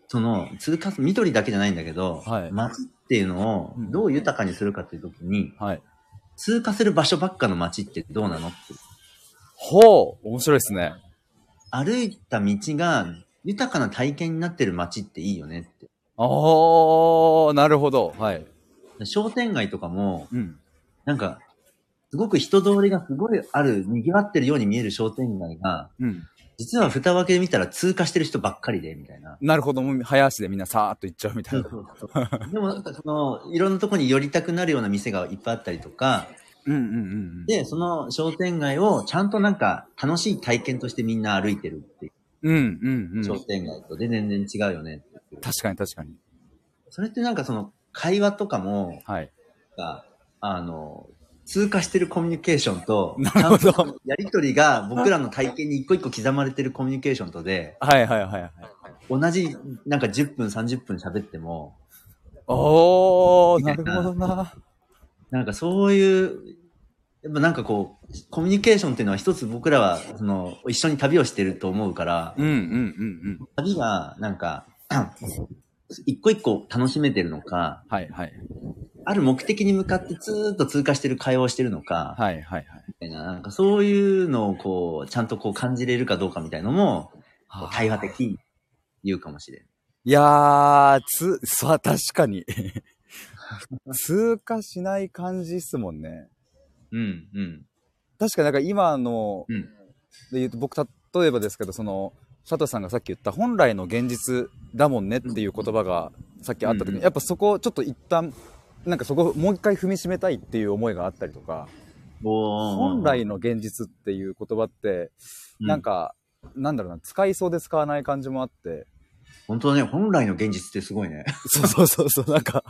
Speaker 2: その、通過す、緑だけじゃないんだけど、
Speaker 1: はい
Speaker 2: 街っていうのを
Speaker 1: うん
Speaker 2: どう豊かにするかっていう時に、
Speaker 1: う。はい。
Speaker 2: 通過する場所ばっかの街ってどうなのって。
Speaker 1: ほう面白いですね。
Speaker 2: 歩いた道が豊かな体験になってる街っていいよねって。
Speaker 1: おー、なるほど。はい。
Speaker 2: 商店街とかも、
Speaker 1: うん。
Speaker 2: なんか、すごく人通りがすごいある、賑わってるように見える商店街が、
Speaker 1: うん。
Speaker 2: 実は蓋を開けてみたら通過してる人ばっかりで、みたいな。
Speaker 1: なるほど。もう早足でみんなさーっと行っちゃうみたいな。
Speaker 2: でもなんかその、いろんなとこに寄りたくなるような店がいっぱいあったりとか、
Speaker 1: うんうんうんうん。
Speaker 2: で、その商店街をちゃんとなんか楽しい体験としてみんな歩いてるっていう
Speaker 1: うんうんうん。
Speaker 2: 商店街とで全然違うよね
Speaker 1: 確かに確かに。
Speaker 2: それってなんかその会話とかも、
Speaker 1: はい。
Speaker 2: があの、通過してるコミュニケーションと、
Speaker 1: なるほど
Speaker 2: やりとりが僕らの体験に一個一個刻まれてるコミュニケーションとで、
Speaker 1: はいはいはいはい。
Speaker 2: 同じなんか10分30分喋っても、
Speaker 1: おー、
Speaker 2: な
Speaker 1: るほどな。
Speaker 2: なんかそういう、やっぱなんかこう、コミュニケーションっていうのは一つ僕らは、その、一緒に旅をしてると思うから、
Speaker 1: うんうんうんうん。
Speaker 2: 旅がなんか、一個一個楽しめてるのか、
Speaker 1: はいはい。
Speaker 2: ある目的に向かってずーっと通過してる会話をしてるのか、
Speaker 1: はいはいはい。
Speaker 2: みたいな、なんかそういうのをこう、ちゃんとこう感じれるかどうかみたいのも、対話的に言うかもしれん。
Speaker 1: いやー、つ、さ、確かに。通過しない感じっすもんね。
Speaker 2: うん、うん。
Speaker 1: 確かになんか今の、
Speaker 2: うん。
Speaker 1: で言うと僕例えばですけどその佐藤さんがさっき言った本来の現実だもんねっていう言葉がさっきあった時に、
Speaker 2: うん。うん
Speaker 1: やっぱそこをちょっと一旦なんかそこをもう一回踏みしめたいっていう思いがあったりとか、本
Speaker 2: 本
Speaker 1: 来の現実っていう言葉って、なん、かなんだろうな使いそうで使わない感じもあって。
Speaker 2: 本当だね、本来の現実ってすごいね。
Speaker 1: そうそうそうそうなんか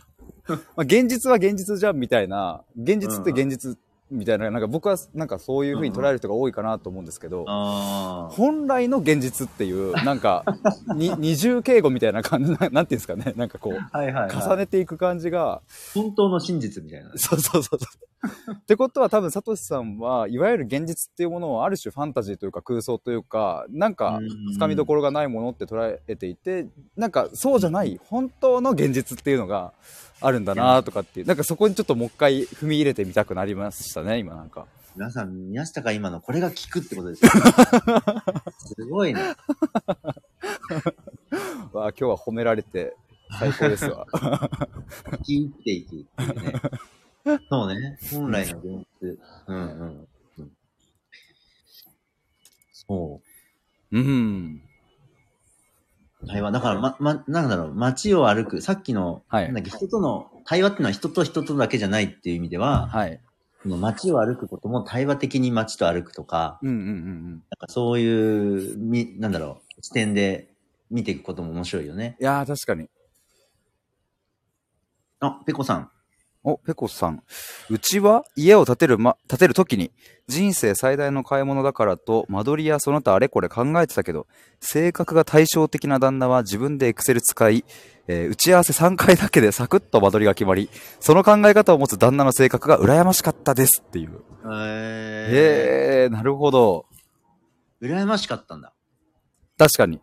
Speaker 1: まあ現実は現実じゃんみたいな現実って現実みたいななんか僕はなんかそういう風に捉える人が多いかなと思うんですけど。本来の現実っていう、なんか、に二重敬語みたいな感じな、なんていうんですかね。なんかこう、
Speaker 2: はいはい、はい。
Speaker 1: 重ねていく感じが、
Speaker 2: 本当の真実みたいな。
Speaker 1: そうそうそうそう。ってことは多分、サトシさんは、いわゆる現実っていうものをある種ファンタジーというか空想というか、なんか、つかみどころがないものって捉えていて、なんかそうじゃない、本当の現実っていうのがあるんだなとかっていう、なんかそこにちょっともう一回踏み入れてみたくなりましたね、今なんか。
Speaker 2: 皆さん、宮下が今のこれが効くってことですよ。すごいね。
Speaker 1: わあ、今日は褒められて最高ですわ。
Speaker 2: 生き入っていくっていうね。そうね。本来の現実。うんうん。うん、そ
Speaker 1: うん。
Speaker 2: う。対話。だから、ま、ま、なんだろう、街を歩く。さっきの、
Speaker 1: はい
Speaker 2: なんだっけ、人との、対話っていうのは人と人とだけじゃないっていう意味では、
Speaker 1: はい。
Speaker 2: この街を歩くことも対話的に街と歩くとか、
Speaker 1: うんうんうんうん。
Speaker 2: なんかそういう、み、なんだろう、視点で見ていくことも面白いよね。
Speaker 1: いやー、確かに。
Speaker 2: あ、ペコさん。
Speaker 1: お、ペコさん。うちは家を建てる、ま、建てるときに、人生最大の買い物だからと、間取りやその他あれこれ考えてたけど、性格が対照的な旦那は自分でエクセル使い、えー打ち合わせ3回だけでサクッと間取りが決まり、その考え方を持つ旦那の性格が羨ましかったですっていう。
Speaker 2: え
Speaker 1: へえー、なるほど。
Speaker 2: ー、羨ましかったんだ。
Speaker 1: 確かに。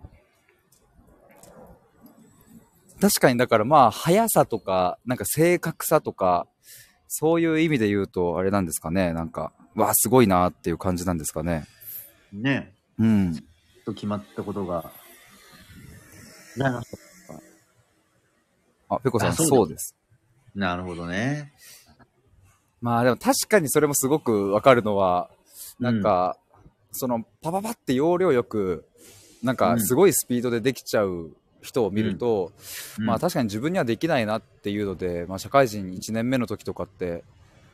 Speaker 1: 確かに、だからまあ、速さとか、なんか正確さとか、そういう意味で言うと、あれなんですかね。なんか、わあ、すごいなっていう感じなんですかね。
Speaker 2: ね。
Speaker 1: うん。
Speaker 2: と決まったことが、
Speaker 1: あ、ペコさん、
Speaker 2: あそう
Speaker 1: です。
Speaker 2: たなるほどね。
Speaker 1: まあでも確かにそれもすごくわかるのは、なんか、その、パパパって要領よく、なんかすごいスピードでできちゃう人を見ると、
Speaker 2: うん、
Speaker 1: まあ確かに自分にはできないなっていうので、まあ社会人1年目の時とかって、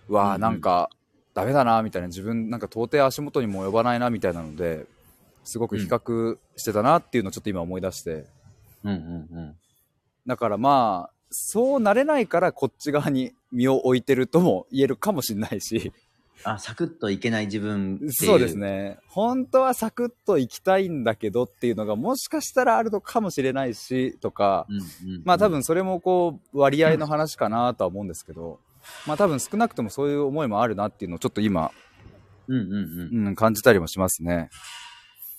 Speaker 1: うわあ
Speaker 2: うん
Speaker 1: なんかダメだなみたいな自分なんか到底足元にも及ばないなみたいなので、すごく比較してたなっていうのをちょっと今思い出して。
Speaker 2: うんうんうん。
Speaker 1: だからまあ、そうなれないからこっち側に身を置いてるとも言えるかもしれないし。
Speaker 2: あ、サクッといけない自分っていう。
Speaker 1: そうです。ね。本当はサクッと行きたいんだけどっていうのがもしかしたらあるのかもしれないし、とか、
Speaker 2: うんうん、
Speaker 1: まあ多分それもこう割合の話かなとは思うんですけど、まあ多分少なくともそういう思いもあるなっていうのをちょっと今、
Speaker 2: うんうんうん。
Speaker 1: うん、感じたりもしますね。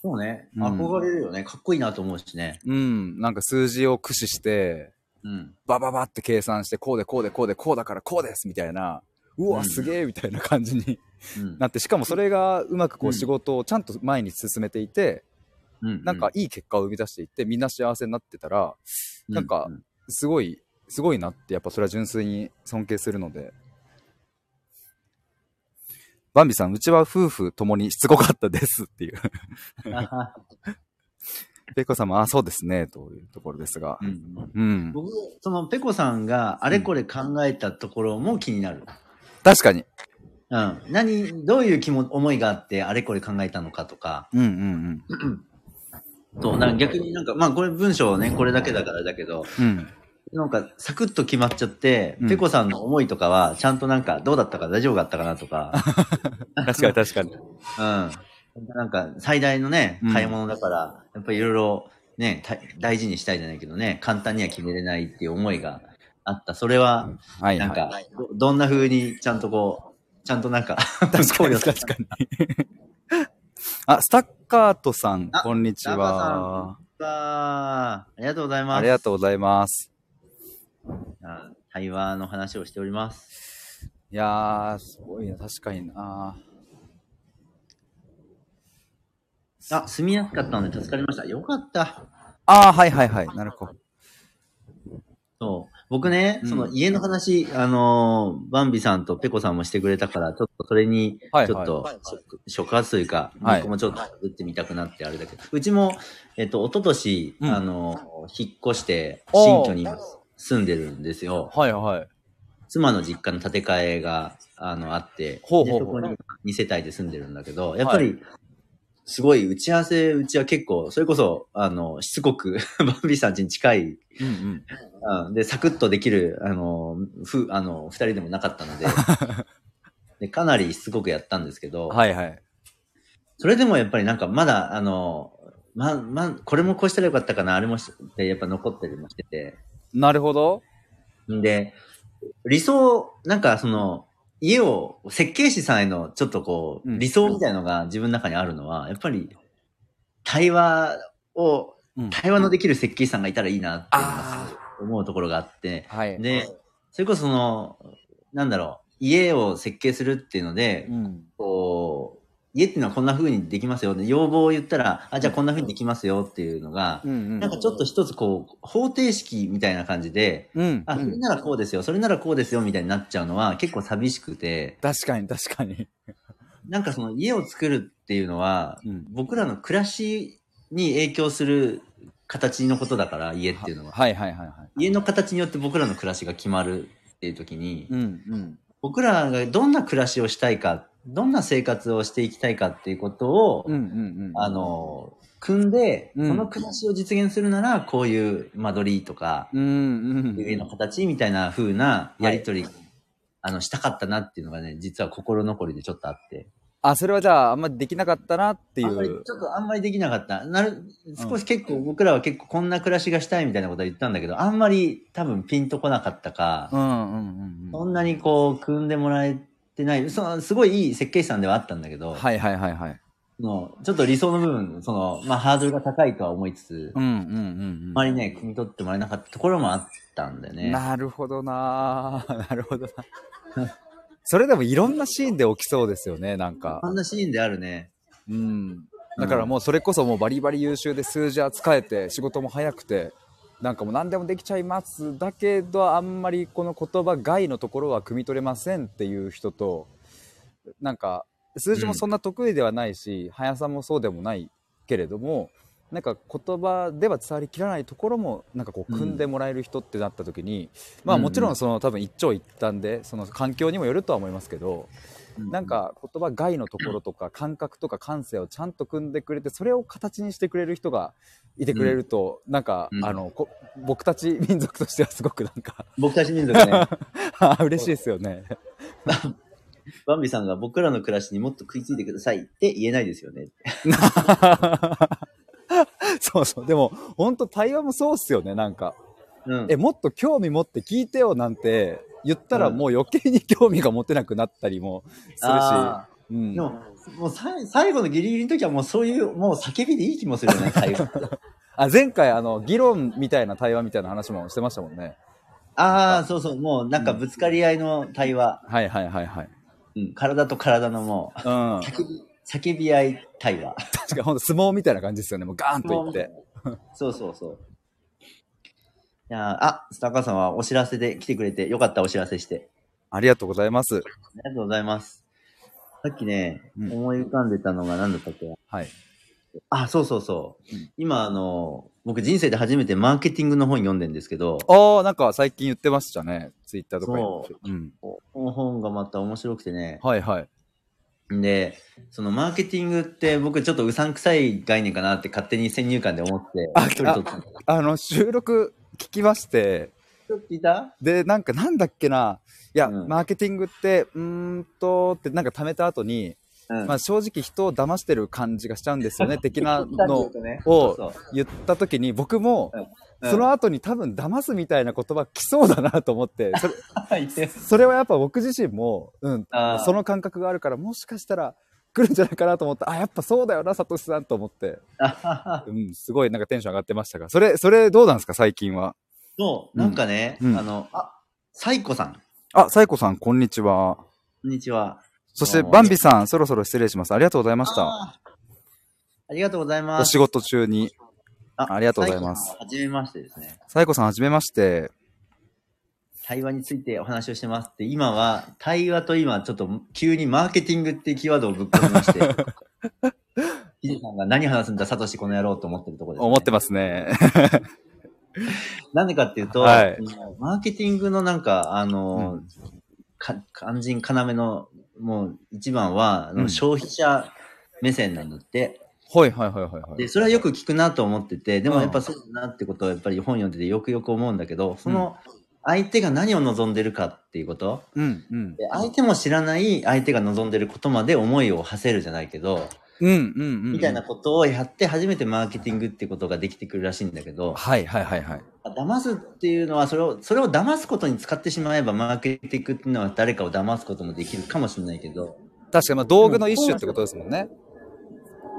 Speaker 2: そうね。
Speaker 1: うん
Speaker 2: 憧れるよね。かっこいいなと思うしね。
Speaker 1: うん、なんか数字を駆使して、
Speaker 2: うん。
Speaker 1: バババって計算して、こうでこうでこうでこうだからこうですみたいな、うわ、
Speaker 2: うん
Speaker 1: すげえみたいな感じに
Speaker 2: うん。
Speaker 1: なって、しかもそれがうまくこ
Speaker 2: う
Speaker 1: うん仕事をちゃんと前に進めていて、
Speaker 2: うん
Speaker 1: なんか、いい結果を生み出していって、みんな幸せになってたら、なんか
Speaker 2: うう
Speaker 1: すごい、すごいなって、やっぱそれは純粋に尊敬するので。バンビさん、うちは夫婦ともにしつこかったですっていう。ペコさんも、あ、そうですね、というところですが
Speaker 2: う。ん
Speaker 1: うん。
Speaker 2: 僕、そのペコさんがあれこれ考えたところも気になる。
Speaker 1: 確かに。
Speaker 2: うん。何、どういう気も、思いがあってあれこれ考えたのかとか。
Speaker 1: うんうんうん。
Speaker 2: と、なんか逆になんか、まあこれ文章ね、これだけだからだけど、
Speaker 1: うん。
Speaker 2: なんかサクッと決まっちゃって、
Speaker 1: うん
Speaker 2: ペコさんの思いとかは、ちゃんとなんかどうだったか大丈夫だったかなとか、
Speaker 1: 確かに確かに。
Speaker 2: うん。なんか最大のね
Speaker 1: うん、
Speaker 2: 買い物だから、やっぱりいろいろね、た大事にしたいじゃないけどね、簡単には決めれないっていう思いがあった。それは、
Speaker 1: はい
Speaker 2: なんか
Speaker 1: はい。、
Speaker 2: どどんな風にちゃんとこう、ちゃんとなんか、
Speaker 1: 確かに確かに。あ、スタッカートさん、
Speaker 2: あ
Speaker 1: こんにちは。
Speaker 2: ありがとうございます。
Speaker 1: ありがとうございます。
Speaker 2: あ対話の話をしております。
Speaker 1: いやー、すごいな、確かにな。
Speaker 2: あ、住みやすかったので助かりました。よかった。
Speaker 1: あー、はいはいはい。なるほど。
Speaker 2: そう。僕ね、
Speaker 1: うん
Speaker 2: その家の話、あのーバンビさんとペコさんもしてくれたから、ちょっとそれに、
Speaker 1: はい
Speaker 2: ちょっと、触触発というか、
Speaker 1: はい
Speaker 2: 僕もちょっと打ってみたくなってあれだけど、うちも、えっと、一昨年、
Speaker 1: うん
Speaker 2: あのー引っ越して、新居に住んでるんですよ。
Speaker 1: はいはい。
Speaker 2: 妻の実家の建て替えが、あの、あって、
Speaker 1: ほうほうほう
Speaker 2: でそこに2世帯で住んでるんだけど、やっぱり、すごい打ち合わせ、うちは結構、それこそ、あの、しつこく、バンビさん家に近い、
Speaker 1: うんうん。
Speaker 2: うん。で、サクッとできる、あの、ふ、あの、二人でもなかったので、で、かなりしつこくやったんですけど、
Speaker 1: はいはい。
Speaker 2: それでもやっぱりなんかまだ、あの、ま、ま、これもこうしたらよかったかな、あれもし、で、やっぱ残ったりもしてて、
Speaker 1: なるほど。
Speaker 2: んで、理想、なんかその、家を、設計士さんへのちょっとこう、
Speaker 1: うん。
Speaker 2: 理想みたいのが自分の中にあるのは、やっぱり、対話を、
Speaker 1: うん。
Speaker 2: 対話のできる設計士さんがいたらいいなっていうのが
Speaker 1: あ
Speaker 2: すごい思うところがあって、
Speaker 1: はい。
Speaker 2: で、それこそその、なんだろう、家を設計するっていうので
Speaker 1: う、ん。
Speaker 2: こう、家っていうのはこんな風にできますよ。で要望を言ったら、あ、じゃあこんな風にできますよっていうのが、
Speaker 1: うんうん。
Speaker 2: なんかちょっと一つこう、方程式みたいな感じで、
Speaker 1: うん。
Speaker 2: あ、それ
Speaker 1: うん
Speaker 2: ならこうですよ、それならこうですよ、みたいになっちゃうのは結構寂しくて、
Speaker 1: 確かに確かに。
Speaker 2: なんかその家を作るっていうのは、
Speaker 1: うん
Speaker 2: 僕らの暮らしに影響する形のことだから、家っていうのは。
Speaker 1: はいはいはいはい。
Speaker 2: 家の形によって僕らの暮らしが決まるっていう時に、
Speaker 1: うんうん。
Speaker 2: 僕らがどんな暮らしをしたいか、どんな生活をしていきたいかっていうことを、
Speaker 1: うんうんうん。
Speaker 2: あ、の、組んで、
Speaker 1: うん
Speaker 2: その暮らしを実現するなら、こういう間取りとか、
Speaker 1: うんうん。
Speaker 2: 家の形みたいな風なやりとり、あの、したかったなっていうのがね、実は心残りでちょっとあって。
Speaker 1: あ、それはじゃあ、あんまりできなかったなってい
Speaker 2: あんまり、
Speaker 1: う。
Speaker 2: ちょっとあんまりできなかった。なる、少し結構、僕らは結構こんな暮らしがしたいみたいなことは言ったんだけど、あんまり多分ピンとこなかったか、
Speaker 1: うんうんうんうん。
Speaker 2: そんなにこう、組んでもらえてない、そのすごいいい設計士さんではあったんだけど、
Speaker 1: はいはいはいはい。
Speaker 2: そのちょっと理想の部分、その、まあ、ハードルが高いとは思いつつ、
Speaker 1: うんうんうん
Speaker 2: あまりね、汲み取ってもらえなかったところもあったんだよ
Speaker 1: うん。
Speaker 2: ね。
Speaker 1: なるほどなー なるほどな。それでもいろんなシーンで起きそうですよね、なんか
Speaker 2: あ。んなシーンであるね。
Speaker 1: うん。だからもうそれこそもうバリバリ優秀で数字扱えて仕事も早くてなんかもう何でもできちゃいますだけどあんまりこの言葉外のところは汲み取れませんっていう人となんか数字もそんな得意ではないし、速さもそうでもないけれどもなんか言葉では伝わりきらないところもなんかこう組んでもらえる人ってなった時に、まあもちろんその多分一長一短でその環境にもよるとは思いますけど、なん、か言葉外のところとか感覚とか感性をちゃんと組んでくれてそれを形にしてくれる人がいてくれると、なんか、
Speaker 2: うん。
Speaker 1: あのこ僕たち民族としてはすごくなんか
Speaker 2: 僕たち民族ね、
Speaker 1: 嬉しいですよね。
Speaker 2: バンビさんが僕らの暮らしにもっと食いついてくださいって言えないですよね。
Speaker 1: そうそうでも本当対話もそうっすよねなんか
Speaker 2: うん。
Speaker 1: えもっと興味持って聞いてよなんて言ったら
Speaker 2: うん
Speaker 1: もう余計に興味が持てなくなったりもするし、
Speaker 2: あ
Speaker 1: うん
Speaker 2: ーでも、もうさ最後のギリギリの時はもうそういう、もう叫びでいい気もするよね、会話。
Speaker 1: あ前回あの議論みたいな対話みたいな話もしてましたもんね。
Speaker 2: ああ、そうそう、もうなんかぶつかり合いの対話。
Speaker 1: はいはいはいはい。
Speaker 2: うん、体と体のもう、
Speaker 1: うん。
Speaker 2: 叫び、叫び合い対話。
Speaker 1: 確かに本当相撲みたいな感じですよね。もうガーンといって。
Speaker 2: そうそうそう。いやーあ、スタッカーさんはお知らせで来てくれて、よかったお知らせして。
Speaker 1: ありがとうございます。
Speaker 2: ありがとうございます。さっきね、
Speaker 1: うん
Speaker 2: 思い浮かんでたのが何だったっけ？
Speaker 1: はい。
Speaker 2: あ、そうそうそう。
Speaker 1: うん
Speaker 2: 今、あの、僕人生で初めてマーケティングの本読んでんですけど、
Speaker 1: ああ、なんか最近言ってましたね。ツイッターとかに
Speaker 2: そう
Speaker 1: うん。
Speaker 2: この本がまた面白くてね。
Speaker 1: はいはい。
Speaker 2: で、そのマーケティングって僕ちょっとうさんくさい概念かなって勝手に先入観で思って、
Speaker 1: ああの、収録聞きまして、
Speaker 2: 聞いた？
Speaker 1: で、なんかなんだっけな、いや、
Speaker 2: うん。
Speaker 1: マーケティングって、うーんと、ってなんか貯めた後に、
Speaker 2: うん。
Speaker 1: まあ正直人を騙してる感じがしちゃうんですよね、的なの を言った時に、僕も、
Speaker 2: うん
Speaker 1: その後に多分騙すみたいな言葉来そうだなと思って、それそれはやっぱ僕自身も、うんその感覚があるから、もしかしたら来るんじゃないかなと思って、あ、やっぱそうだよな、サトシさんと思って、うん、すごいなんかテンション上がってましたが、それ、それどうなんですか、最近は？
Speaker 2: そう、なんかね、
Speaker 1: うん
Speaker 2: あの、あ、サイコさん、こ
Speaker 1: あ、サイコさん、こんにちは。
Speaker 2: んにちは。
Speaker 1: そして、バンビさん、そろそろ失礼します。ありがとうございました。
Speaker 2: ありがとうございます。
Speaker 1: お仕事中に。ありがとうございます
Speaker 2: はじめましてですね。
Speaker 1: サイコさん、はじめまして。
Speaker 2: 対話についてお話をしてますって、今は、対話と今、ちょっと急にマーケティングっていうキーワードをぶっ込みまして、ヒデさんが何話すんだ、サトシこの野郎と思ってるところです、ね。
Speaker 1: 思ってますね。
Speaker 2: なんでかっていうと、
Speaker 1: はい
Speaker 2: マーケティングのなんか、あの、
Speaker 1: うん
Speaker 2: か肝心要の、もう一番は、あの
Speaker 1: うん
Speaker 2: 消費者目線なんだって。
Speaker 1: はいはいはいはいはい。
Speaker 2: で、それはよく聞くなと思ってて、でも
Speaker 1: うん
Speaker 2: やっぱそうだなってことはやっぱり本読んでてよくよく思うんだけど、その相手が何を望んでるかっていうこと、
Speaker 1: うんうん。
Speaker 2: で相手も知らない相手が望んでることまで思いを馳せるじゃないけど、
Speaker 1: うんうんうん。
Speaker 2: みたいな。ことをやって初めてマーケティングってことができてくるらしいんだけど、
Speaker 1: はいはいはいはい。
Speaker 2: 騙すっていうのは、それを、それを騙すことに使ってしまえば、マーケティングっていうのは誰かを騙すこともできるかもしれないけど、
Speaker 1: 確かにまあ道具の一種ってことですもんね。
Speaker 2: ね、
Speaker 1: うん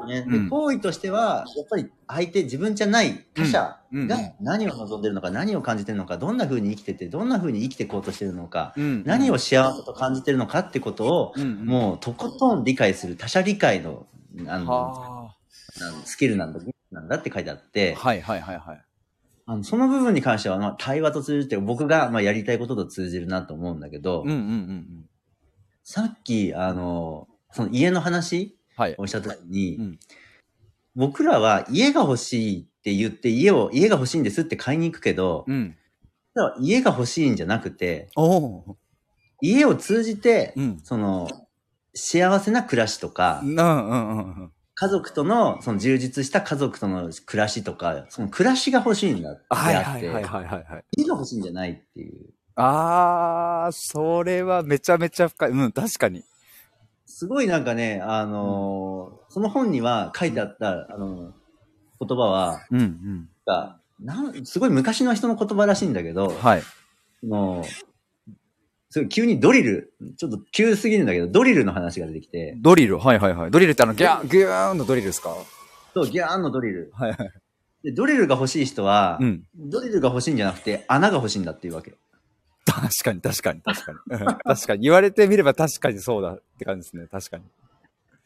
Speaker 2: で行為としては、やっぱり相手、自分じゃない他者が何を望んでるのか、何を感じてるのか、どんな風に生きてて、どんな風に生きていこうとしてるのか、
Speaker 1: うん。
Speaker 2: 何を幸せと感じてるのかってことを、もうとことん理解する他者理解の、あの、スキルなんだ、なんだって書いてあって、
Speaker 1: あ。はいはいはいはい。
Speaker 2: あのその部分に関しては、まあ、対話と通じて、僕が、まあ、やりたいことと通じるなと思うんだけど、
Speaker 1: うんうんうんうん。
Speaker 2: さっき、あの、その家の話
Speaker 1: はい。
Speaker 2: をしたときに、
Speaker 1: うん
Speaker 2: 僕らは家が欲しいって言って、家を、家が欲しいんですって買いに行くけど、
Speaker 1: うん。
Speaker 2: 家が欲しいんじゃなくて。家を通じて、
Speaker 1: うん。
Speaker 2: その、幸せな暮らしとか、
Speaker 1: うんうんうんうん。
Speaker 2: 家族との、その充実した家族との暮らしとか、その暮らしが欲しいんだって
Speaker 1: はい
Speaker 2: あって、
Speaker 1: はいはいはいはいはい。
Speaker 2: 家が欲しいんじゃないっていう。
Speaker 1: あー、それはめちゃめちゃ深い。うん、確かに。
Speaker 2: すごいなんかね、あのーその本には書いてあった、あの言葉は、
Speaker 1: うんうん。
Speaker 2: がなんすごい昔の人の言葉らしいんだけど、
Speaker 1: はい。
Speaker 2: もう、すごい急にドリル、ちょっと急すぎるんだけど、ドリルの話が出てきて、
Speaker 1: ドリル、はいはいはい。ドリルってあの、ギャー、ギューンのドリルですか？
Speaker 2: そう、ギャーンのドリル。
Speaker 1: はいはい。
Speaker 2: で、ドリルが欲しい人は、
Speaker 1: うん。
Speaker 2: ドリルが欲しいんじゃなくて、穴が欲しいんだっていうわけ。
Speaker 1: 確かに確かに確かに。うん確かに。言われてみれば確かにそうだって感じですね。確かに。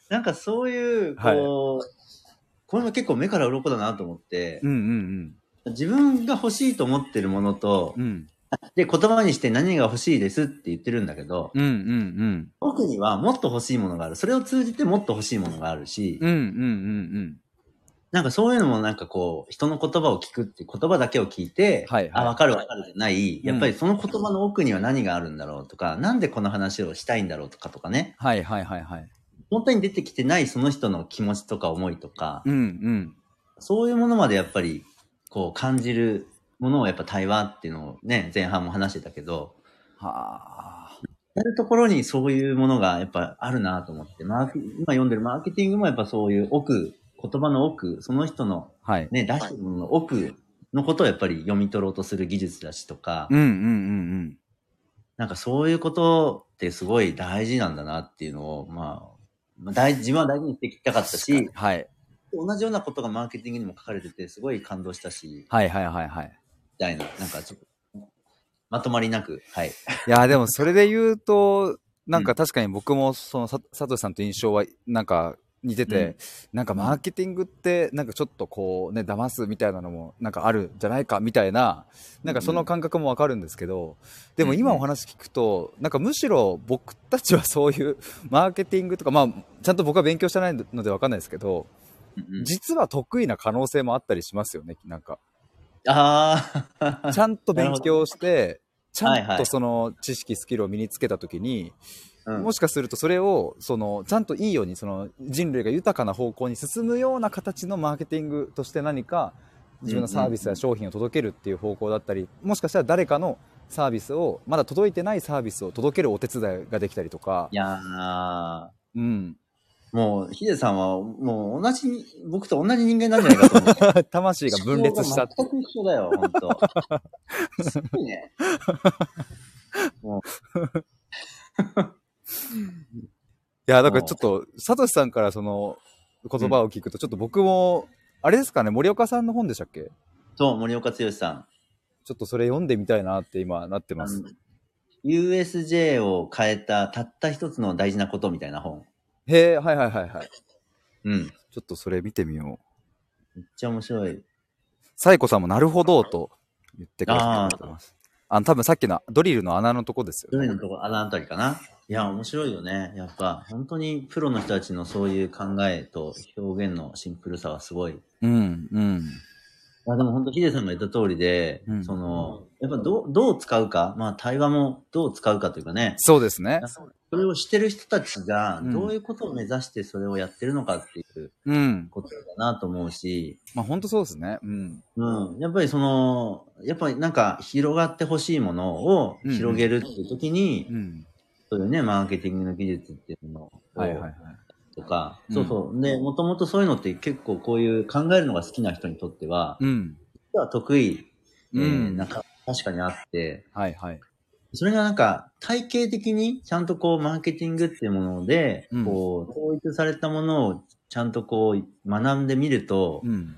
Speaker 2: なんかそういう、こう、これも結構目から鱗だなと思って
Speaker 1: う、んうん
Speaker 2: 自分が欲しいと思ってるものと
Speaker 1: うん。う、ん。
Speaker 2: で、言葉にして何が欲しいですって言ってるんだけど、
Speaker 1: うんうん
Speaker 2: 奥にはもっと欲しいものがある。それを通じてもっと欲しいものがあるし、
Speaker 1: うん。うんうんうん
Speaker 2: なんかそういうのもなんかこう、人の言葉を聞くって言葉だけを聞いて、
Speaker 1: はいはい
Speaker 2: あ、わかるわかるじゃない、
Speaker 1: うん
Speaker 2: やっぱりその言葉の奥には何があるんだろうとか、なんでこの話をしたいんだろうとかとかね、
Speaker 1: はいはいはいはい。
Speaker 2: 本当に出てきてないその人の気持ちとか思いとか、
Speaker 1: うんうん。
Speaker 2: そういうものまでやっぱりこう感じるものをやっぱ対話っていうのをね、前半も話してたけど、
Speaker 1: はあ。
Speaker 2: やるところにそういうものがやっぱあるなと思って、マーケ今読んでるマーケティングもやっぱそういう奥、言葉の奥、その人の
Speaker 1: はい。
Speaker 2: ね、出してるものの奥のことをやっぱり読み取ろうとする技術だしとか、
Speaker 1: うんうんうん
Speaker 2: なんかそういうことってすごい大事なんだなっていうのを、まあ、まあ大自分は大事にしていきたかった
Speaker 1: うん。
Speaker 2: し、
Speaker 1: はい。
Speaker 2: 同じようなことがマーケティングにも書かれてて、すごい感動したし、
Speaker 1: はいはいはいはい。
Speaker 2: みたいな、なんかちょっと、まとまりなく、はい。
Speaker 1: いや、でもそれで言うと、なんか確かに僕もそのさ佐藤さんと印象はなんか似てて、
Speaker 2: うん。
Speaker 1: なんかマーケティングってなんかちょっとこうね騙すみたいなのもなんかあるんじゃないかみたいななんかその感覚もわかるんですけど、でも今お話聞くとなんかむしろ僕たちはそういう マーケティングとかまあちゃんと僕は勉強してないのでわかんないですけど実は得意な可能性もあったりしますよねなんか。
Speaker 2: ああ、
Speaker 1: ちゃんと勉強して ちゃんとその知識スキルを身につけた時に、
Speaker 2: うん。
Speaker 1: もしかするとそれをそのちゃんといいようにその人類が豊かな方向に進むような形のマーケティングとして何か自分のサービスや商品を届けるっていう方向だったりもしかしたら誰かのサービスをまだ届いてないサービスを届けるお手伝いができたりとか。
Speaker 2: い、やー。
Speaker 1: うん、
Speaker 2: もう、ヒデさんは、もう同じ、僕と同じ人間なんじゃないかと思う。
Speaker 1: 魂が分裂した
Speaker 2: 思考が全く一緒だよ、本当。すごいね。も
Speaker 1: いやだからちょっとサトシさんからその言葉を聞くとちょっと僕も、あれですかね森岡さんの本でしたっけ？
Speaker 2: う、そう、森岡剛さん。
Speaker 1: ちょっとそれ読んでみたいなって今なってます
Speaker 2: USJ を変えたたった一つの大事なことみたいな本。
Speaker 1: へえはいはいはいはい
Speaker 2: うん。
Speaker 1: ちょっとそれ見てみよう
Speaker 2: めっちゃ面白い。
Speaker 1: サイコさんもなるほどと言ってくれてありがとうございます。あの、多分さっきのドリルの穴のとこですよね。
Speaker 2: どれのところ、あのあたりかな。いや、面白いよね。やっぱ、本当にプロの人たちのそういう考えと表現のシンプルさはすごい。い
Speaker 1: うん、うん。
Speaker 2: や、でも本当、ヒデさんが言った通りで、
Speaker 1: うん
Speaker 2: その、やっぱどう、どう使うか、まあ対話もどう使うかというかね、
Speaker 1: そうですね。
Speaker 2: それをしてる人たちが
Speaker 1: うん
Speaker 2: どういうことを目指してそれをやってるのかっていう
Speaker 1: うん。
Speaker 2: ことだなと思うし、
Speaker 1: まあ本当そうですね。うん。
Speaker 2: うん。やっぱりその、やっぱりなんか広がってほしいものを広げるっていう時に、
Speaker 1: うん。
Speaker 2: そういうね、マーケティングの技術っていうのを、
Speaker 1: はいはいはい。
Speaker 2: とか、
Speaker 1: うん
Speaker 2: そうそう。で、もともとそういうのって結構こういう考えるのが好きな人にとっては、
Speaker 1: うん。
Speaker 2: 実は得意、えー
Speaker 1: うん
Speaker 2: なんか確かにあって、
Speaker 1: はいはい。
Speaker 2: それがなんか体系的にちゃんとこうマーケティングっていうもので、
Speaker 1: うん
Speaker 2: こう統一されたものをちゃんとこう学んでみると、
Speaker 1: うん。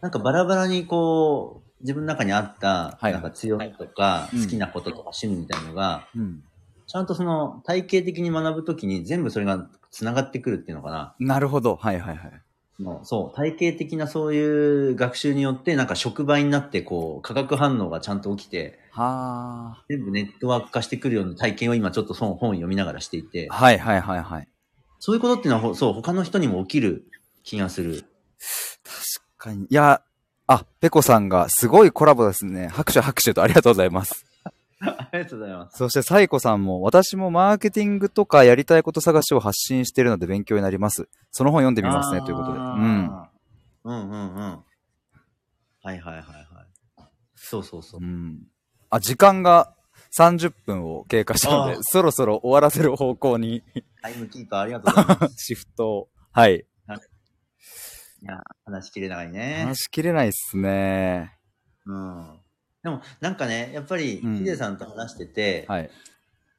Speaker 2: なんかバラバラにこう自分の中にあった
Speaker 1: はい
Speaker 2: なんか強みとか
Speaker 1: うん
Speaker 2: 好きなこととか趣味みたいなのが、
Speaker 1: うん。
Speaker 2: ちゃんとその体系的に学ぶときに全部それが繋がってくるっていうのかな。
Speaker 1: なるほど。はいはいはい。
Speaker 2: のそう、体系的なそういう学習によって、なんか触媒になって、こう、化学反応がちゃんと起きて、
Speaker 1: は
Speaker 2: 全部ネットワーク化してくるような体験を今ちょっとその本読みながらしていて
Speaker 1: あ。、はいはいはいはい。
Speaker 2: そういうことっていうのはほ、そう、他の人にも起きる気がする。
Speaker 1: 確かに。いや、あ、ペコさんがすごいコラボですね。拍手拍手とありがとうございます。
Speaker 2: ありがとうございます。
Speaker 1: そしてサイコさんも、私もマーケティングとかやりたいこと探しを発信しているので勉強になります。その本読んでみますね、ということで。うん。
Speaker 2: うんうんうん。はいはいはいはい。そうそうそう
Speaker 1: う。ん。あ、時間が30分を経過したので
Speaker 2: あ、
Speaker 1: そろそろ終わらせる方向に
Speaker 2: タイムキーパーありがとうございます。
Speaker 1: シフトを。はい。
Speaker 2: いや、話しきれないね。
Speaker 1: 話しきれないっすね。
Speaker 2: うん。でも、なんかね、やっぱり、
Speaker 1: うん
Speaker 2: ヒデさんと話してて、
Speaker 1: はい。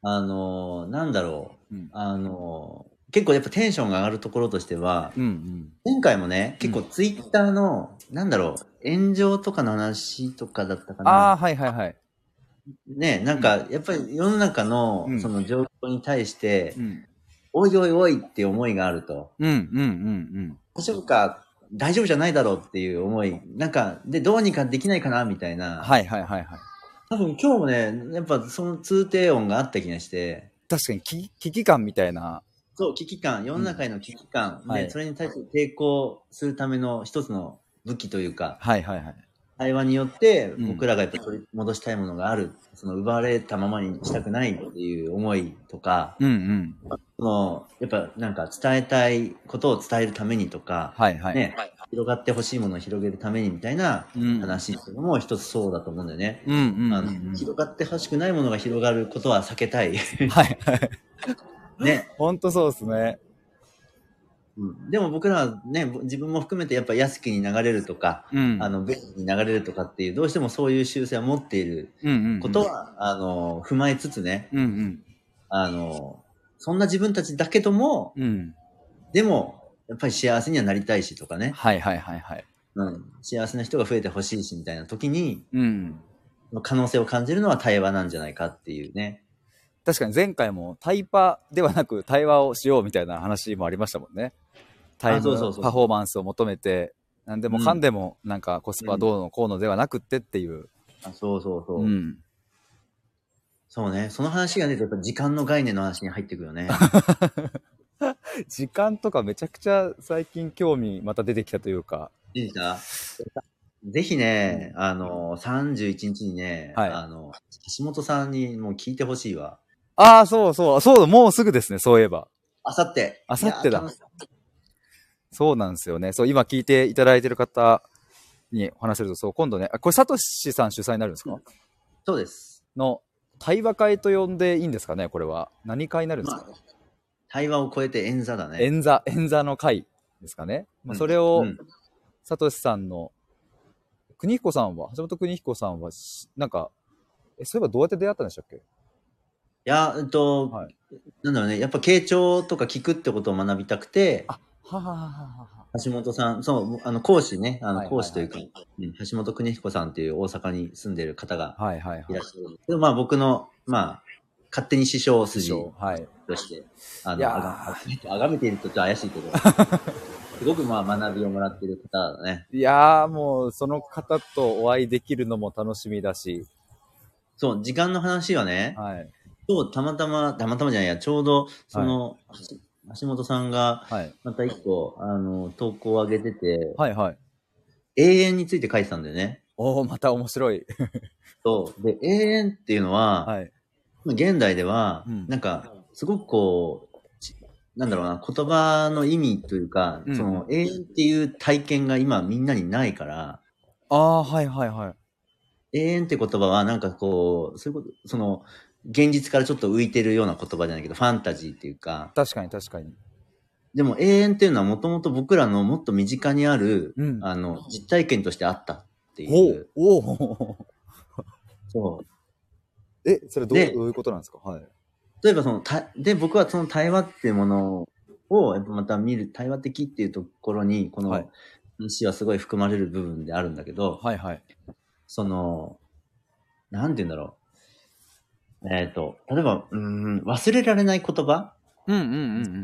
Speaker 2: あのーなんだろう。
Speaker 1: うん。
Speaker 2: あのー結構やっぱテンションが上がるところとしては、
Speaker 1: うんうん。
Speaker 2: 前回もね、結構ツイッターの、なんだろう、炎上とかの話とかだったか
Speaker 1: ああ、
Speaker 2: な。
Speaker 1: はいはいはい。
Speaker 2: ね、なんか、やっぱり世の中の
Speaker 1: うん
Speaker 2: その状況に対して、
Speaker 1: うん。
Speaker 2: おいおいおいって思いがあると。
Speaker 1: うんうんうん
Speaker 2: 大丈夫か大丈夫じゃないだろうっていう思い。なんか、で、どうにかできないかなみたい
Speaker 1: うん。
Speaker 2: な。
Speaker 1: はいはいはいはい。
Speaker 2: 多分今日もね、やっぱその通底音があった気がして、
Speaker 1: 確かに危危機感みたいな。
Speaker 2: そう、危機感、世の中への危機感、
Speaker 1: はい
Speaker 2: で、それに対して抵抗するための一つの武器というか、
Speaker 1: はいはいはい。
Speaker 2: 対話によって
Speaker 1: うん
Speaker 2: 僕らがやっぱ取り戻したいものがある、その奪われたままにしたくないっていう思いとか、
Speaker 1: うんうん。
Speaker 2: そのやっぱなんか伝えたいことを伝えるためにとか、
Speaker 1: はいはい。
Speaker 2: ね、広がってほしいものを広げるためにみたいな
Speaker 1: うん
Speaker 2: 話っていうのも一つそうだと思うんだよね。
Speaker 1: うんうんうん。
Speaker 2: 広がってほしくないものが広がることは避けたい。
Speaker 1: はいはい。
Speaker 2: ね。
Speaker 1: ほんとそうですね。
Speaker 2: うんでも僕らはね、自分も含めてやっぱ安きに流れるとか、
Speaker 1: うん。
Speaker 2: あの、便利に流れるとかっていう、どうしてもそういう習性を持っている
Speaker 1: うんうんうん。
Speaker 2: ことは、あの、踏まえつつね、
Speaker 1: うんうん。
Speaker 2: あの、そんな自分たちだけども、
Speaker 1: うん。
Speaker 2: でも、やっぱり幸せにはなりたいしとかね、
Speaker 1: はいはいはいはい。
Speaker 2: うん、幸せな人が増えてほしいしみたいな時に、
Speaker 1: うん。
Speaker 2: 可能性を感じるのは対話なんじゃないかっていうね。
Speaker 1: 確かに前回もタイパではなく対話をしようみたいな話もありましたもんね。タイム
Speaker 2: そうそうそう
Speaker 1: パフォーマンスを求めて、なんでもかんでもなんかコスパどうのこうのではなくってっていう。
Speaker 2: あそうそうそう。
Speaker 1: うん。
Speaker 2: そうね。その話がね、やっぱ時間の概念の話に入ってくるよね。
Speaker 1: 時間とかめちゃくちゃ最近興味また出てきたというか。
Speaker 2: いいか？ぜひね、あの、31日にね、
Speaker 1: はい
Speaker 2: あの、橋本さんにもう聞いてほしいわ。
Speaker 1: ああ、そうそう、そう、もうすぐですね、そういえば。
Speaker 2: あさって。
Speaker 1: 明後日だ
Speaker 2: いや楽し
Speaker 1: そうなんですよね。そう、今聞いていただいてる方にお話しすると、そう、今度ね、あこれ、サトシさん主催になるんですか、
Speaker 2: うんそうです。
Speaker 1: の、対話会と呼んでいいんですかね、これは。何会になるんですか、
Speaker 2: まあ対話を超えて演座だね。
Speaker 1: 演座、演座の会ですかね。まあ、
Speaker 2: うん
Speaker 1: それを、
Speaker 2: うん
Speaker 1: サトシさんの、国彦さんは、橋本邦彦さんはし、なんか、え、そういえばどうやって出会ったんでしたっけ？
Speaker 2: いや、えっと、
Speaker 1: はい
Speaker 2: なんだろうね、やっぱ傾聴とか聞くってことを学びたくて、
Speaker 1: ははははは。
Speaker 2: 橋本さん、そう、あの、講師ね、あの、
Speaker 1: はいはいはい
Speaker 2: 講師というか、うん橋本邦彦さんっていう大阪に住んでる方が
Speaker 1: はいはいはい
Speaker 2: いらっ。しゃるんですけど、まあ僕の、まあ、勝手に師匠筋
Speaker 1: はい。
Speaker 2: として、あの、
Speaker 1: い
Speaker 2: あがあがめているとちょっと怪しいけど、すごくまあ学びをもらっている方だね。
Speaker 1: いやーもう、その方とお会いできるのも楽しみだし、
Speaker 2: そう、時間の話はね、
Speaker 1: はい。
Speaker 2: 今日たまたま、たまたまじゃないや、ちょうど、その、橋本さんが、
Speaker 1: はい。
Speaker 2: また一個、あの、投稿を上げてて、
Speaker 1: はいはい。
Speaker 2: 永遠について書いてたんだよね。
Speaker 1: おおまた面白い。
Speaker 2: そう。で、永遠っていうのは、
Speaker 1: はい。
Speaker 2: 現代では、
Speaker 1: うん
Speaker 2: なんか、すごくこう、ちなんだろうな、言葉の意味というか、
Speaker 1: うん
Speaker 2: その、永遠っていう体験が今みんなにないから、
Speaker 1: ああ、はいはいはい。
Speaker 2: 永遠って言葉はなんかこう、そういうこと、その、現実からちょっと浮いてるような言葉じゃないけど、ファンタジーっていうか、
Speaker 1: 確かに確かに。
Speaker 2: でも永遠っていうのはもともと僕らのもっと身近にある、
Speaker 1: うん
Speaker 2: あの、実体験としてあったってい
Speaker 1: お
Speaker 2: う。
Speaker 1: おお
Speaker 2: そう。
Speaker 1: え、それどういうことなんですか？はい。
Speaker 2: 例えばその、たで、僕はその対話っていうものを、やっぱまた見る、対話的っていうところに、こ
Speaker 1: はい
Speaker 2: の話はすごい含まれる部分であるんだけど、
Speaker 1: はいはい。
Speaker 2: その、なんて言うんだろう。えっ、と、例えば、うーん、忘れられない言葉？
Speaker 1: うんうんう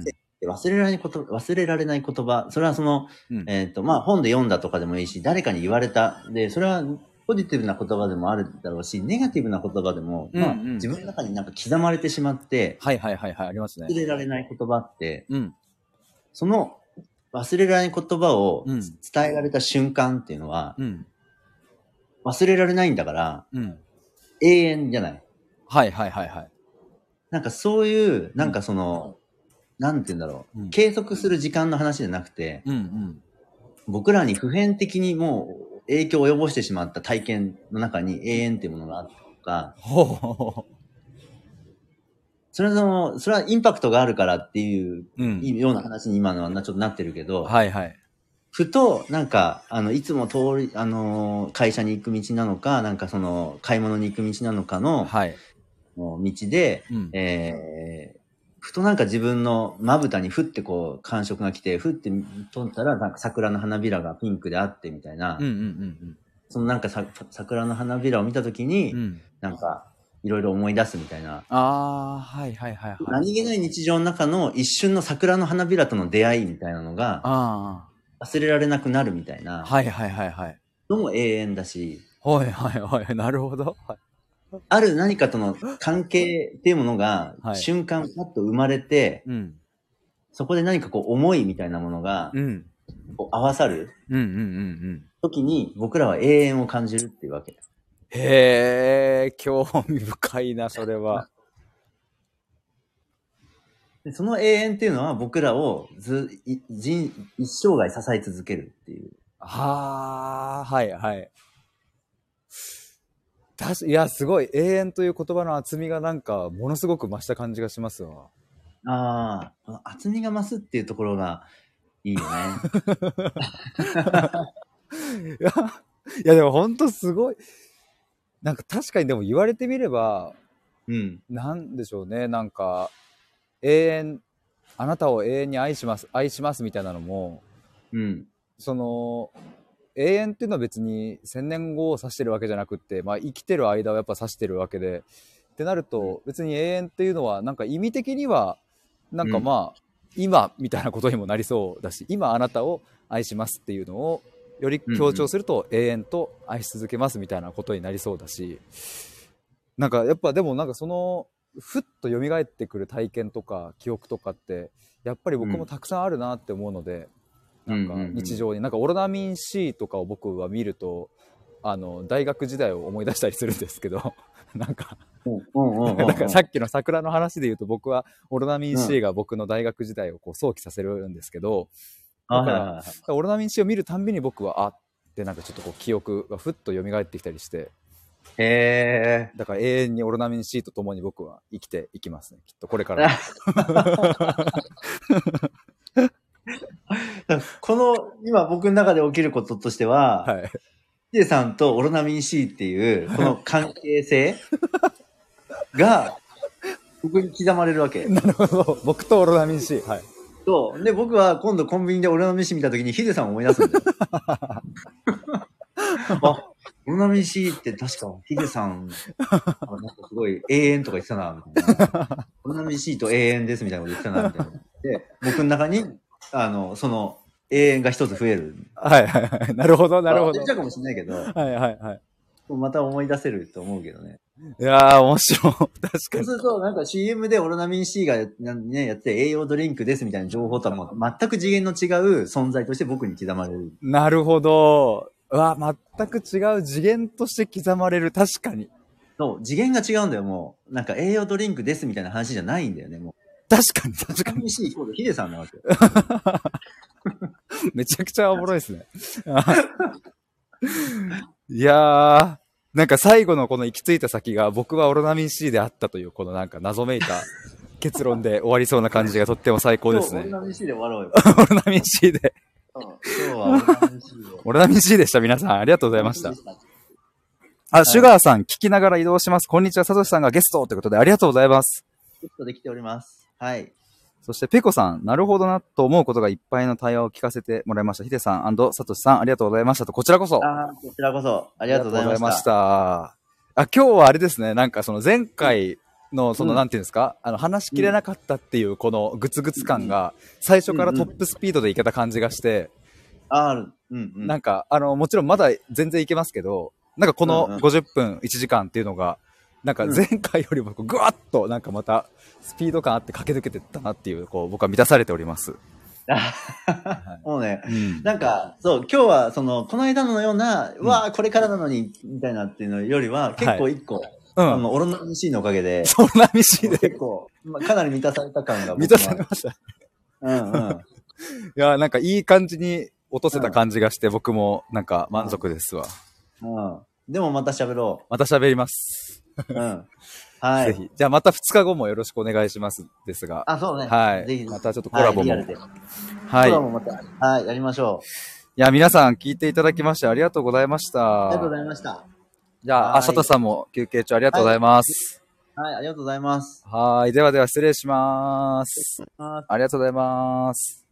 Speaker 1: ん
Speaker 2: 忘れられないこと、忘れられない言葉？それはその、
Speaker 1: うん。うん
Speaker 2: えっ、と、まあ、本で読んだとかでもいいし、誰かに言われた。で、それはポジティブな言葉でもあるだろうし、ネガティブな言葉でも、まあ、
Speaker 1: うんうん
Speaker 2: 自分の中になんか刻まれてしまって、
Speaker 1: はいはいはいはい、ありますね
Speaker 2: 忘。れられない言葉って、
Speaker 1: うん。
Speaker 2: その忘れられない言葉を
Speaker 1: うん
Speaker 2: 伝えられた瞬間っていうのは、
Speaker 1: うん。
Speaker 2: 忘れられないんだから、
Speaker 1: うん。
Speaker 2: 永遠じゃない。
Speaker 1: はいはいはいはい。
Speaker 2: なんかそういう、なんかその、なんて言うんだろう、
Speaker 1: うん
Speaker 2: 計測する時間の話じゃなくて、
Speaker 1: うんうん。
Speaker 2: 僕らに普遍的にもう影響を及ぼしてしまった体験の中に永遠っていうものがあったとか、
Speaker 1: ほうほうほ
Speaker 2: それはその、それはインパクトがあるからっていう
Speaker 1: う。うん。
Speaker 2: ような話に今のはなちょっとなってるけど、
Speaker 1: はいはい。
Speaker 2: ふと、なんか、あの、いつも通り、あのー、会社に行く道なのか、なんかその、買い物に行く道なのかの、
Speaker 1: はい。
Speaker 2: 道で、
Speaker 1: うん。
Speaker 2: えー、ふとなんか自分のまぶたにふってこう感触が来て、ふって撮ったらなんか桜の花びらがピンクであってみたいな、
Speaker 1: うんうんうん
Speaker 2: そのなんかさ桜の花びらを見たときに、
Speaker 1: うん。うん。
Speaker 2: なんかいろいろ思い出すみたいな、
Speaker 1: ああ、はいはいはいはい。
Speaker 2: 何気ない日常の中の一瞬の桜の花びらとの出会いみたいなのが
Speaker 1: あ
Speaker 2: 忘れられなくなるみたい
Speaker 1: あ。
Speaker 2: な
Speaker 1: はいはいはいはい。
Speaker 2: のも永遠だし、
Speaker 1: はいはいはい。なるほど。はい
Speaker 2: ある何かとの関係っていうものが
Speaker 1: はい
Speaker 2: 瞬間パッと生まれて、
Speaker 1: うん。
Speaker 2: そこで何かこう思いみたいなものが
Speaker 1: うん。
Speaker 2: こう合わさる
Speaker 1: うんうんうんうん。
Speaker 2: 時に僕らは永遠を感じるっていうわけ。
Speaker 1: へえ、興味深いな、それは。
Speaker 2: でその永遠っていうのは僕らをずい人一生涯支え続けるっていう。
Speaker 1: はあ、はいはい。たしいや、すごい。永遠という言葉の厚みがなんか、ものすごく増した感じがしますわ。
Speaker 2: ああ、この厚みが増すっていうところがいいよね。
Speaker 1: いや、いやでも本当すごい。なんか確かにでも言われてみれば、
Speaker 2: うん。
Speaker 1: なんでしょうね。なんか、永遠、あなたを永遠に愛します、愛しますみたいなのも、
Speaker 2: うん。
Speaker 1: その、永遠っていうのは別に千年後を指してるわけじゃなくって、まあ生きてる間をやっぱ指してるわけで、ってなると別に永遠っていうのはなんか意味的には、なんかまあ、今みたいなことにもなりそうだし、今あなたを愛しますっていうのをより強調すると永遠と愛し続けますみたいなことになりそうだし、なんかやっぱでもなんかその、ふっと蘇ってくる体験とか記憶とかって、やっぱり僕もたくさんあるなって思うので、なんか日常に、なんかオロナミン C とかを僕は見ると、あの、大学時代を思い出したりするんですけど、なんか、なんかさっきの桜の話で言うと僕はオロナミン C が僕の大学時代をこう想起させるんですけど、オロナミン C を見るたんびに僕は、あってなんかちょっとこう記憶がふっと蘇ってきたりして、
Speaker 2: へえ。
Speaker 1: だから永遠にオロナミン C と共に僕は生きていきますね。きっとこれから。
Speaker 2: この、今僕の中で起きることとしては、
Speaker 1: はい。
Speaker 2: ヒデさんとオロナミン C っていう、この関係性 が、僕に刻まれるわけ。
Speaker 1: なるほど。僕とオロナミン C。はい。
Speaker 2: そう。で、僕は今度コンビニでオロナミン C 見たときにヒデさんを思い出すんだよ。あ、オロナミン C って確かヒデさん、あなんかすごい永遠とか言ってたな、みたいな。オロナミン C と永遠ですみたいなこと言ってたな、みたいな。で、僕の中に、あの、その、永遠が一つ増える。
Speaker 1: はいはいはい。なるほど、なるほど
Speaker 2: ち。ゃうかもしれないけど、
Speaker 1: はいはいはい。
Speaker 2: また思い出せると思うけどね。
Speaker 1: いやー、面白い。確かに。
Speaker 2: そうすると、なんか CM でオロナミン C がなね、やって栄養ドリンクですみたいな情報とはもう全く次元の違う存在として僕に刻まれる。
Speaker 1: なるほど。うわ、全く違う次元として刻まれる。確かに。
Speaker 2: そう、次元が違うんだよ、もう。なんか栄養ドリンクですみたいな話じゃないんだよね、も
Speaker 1: 確かに、確かに。
Speaker 2: ミン C イコールヒデさんなわけよ。
Speaker 1: めちゃくちゃおもろいですね。いやー、なんか最後のこの行き着いた先が僕はオロナミン C であったという、このなんか謎めいた結論で終わりそうな感じがとっても最高ですね
Speaker 2: オロ。ナミン C で終わろうよ。
Speaker 1: オロナミン C で。
Speaker 2: うん今日はオロナミン C で。
Speaker 1: した。皆さん、ありがとうございました。
Speaker 2: い
Speaker 1: あ、シュガーさん、聞きながら移動します。こんにちは、サトシさんがゲストということで、ありがとうございます。
Speaker 2: ゲストできております。はい。
Speaker 1: そして、ペコさん、なるほどなと思うことがいっぱいの対話を聞かせてもらいました。ヒデさんサトシさん、ありがとうございましたと、こちらこそ。
Speaker 2: あーこちらこそ、ありがとうございました。
Speaker 1: た。あ、今日はあれですね、なんかその前回の、その、
Speaker 2: うん
Speaker 1: なんていうんですか、あの、話しきれなかったっていう、このグツグツ感が、最初からトップスピードでいけた感じがして、
Speaker 2: あーうんうん。
Speaker 1: なんか、あの、もちろんまだ全然いけますけど、なんかこの
Speaker 2: うんうん
Speaker 1: 50分、1時間っていうのが、なんか前回よりもぐわっと、なんかまた、スピード感あって駆け抜けてったなっていう、こう、僕は満たされております。
Speaker 2: もうね、
Speaker 1: うん。
Speaker 2: なんか、そう、今日は、その、この間のような、
Speaker 1: うん
Speaker 2: わあ、これからなのに、みたいなっていうのよりは、結構一個、
Speaker 1: うん。
Speaker 2: あの、オロナミン C のおかげで、
Speaker 1: そんなミシで
Speaker 2: 結構、まあ、かなり満たされた感が。
Speaker 1: 満たされました。い
Speaker 2: うんうん。
Speaker 1: や、なんかいい感じに落とせた感じがして、僕もなんか満足ですわ。
Speaker 2: うん。でもまた喋ろ
Speaker 1: また喋ります。
Speaker 2: う。うん。はい。
Speaker 1: ぜひ。じゃあまた2日後もよろしくお願いします。ですが。
Speaker 2: あ、そうね。
Speaker 1: はい
Speaker 2: ぜひ。
Speaker 1: またちょっとコラボも。はい。
Speaker 2: は
Speaker 1: い
Speaker 2: コラボまた、はい、やりましょう。
Speaker 1: や、皆さん聞いていただきましてありがとうございました。
Speaker 2: ありがとうございました。
Speaker 1: じゃあ、
Speaker 2: はい
Speaker 1: あ、佐藤さんも休憩中ありがとうございます。
Speaker 2: はい、ありがとうございます。
Speaker 1: はい。ではでは失礼します。
Speaker 2: あ
Speaker 1: ありがとうございます。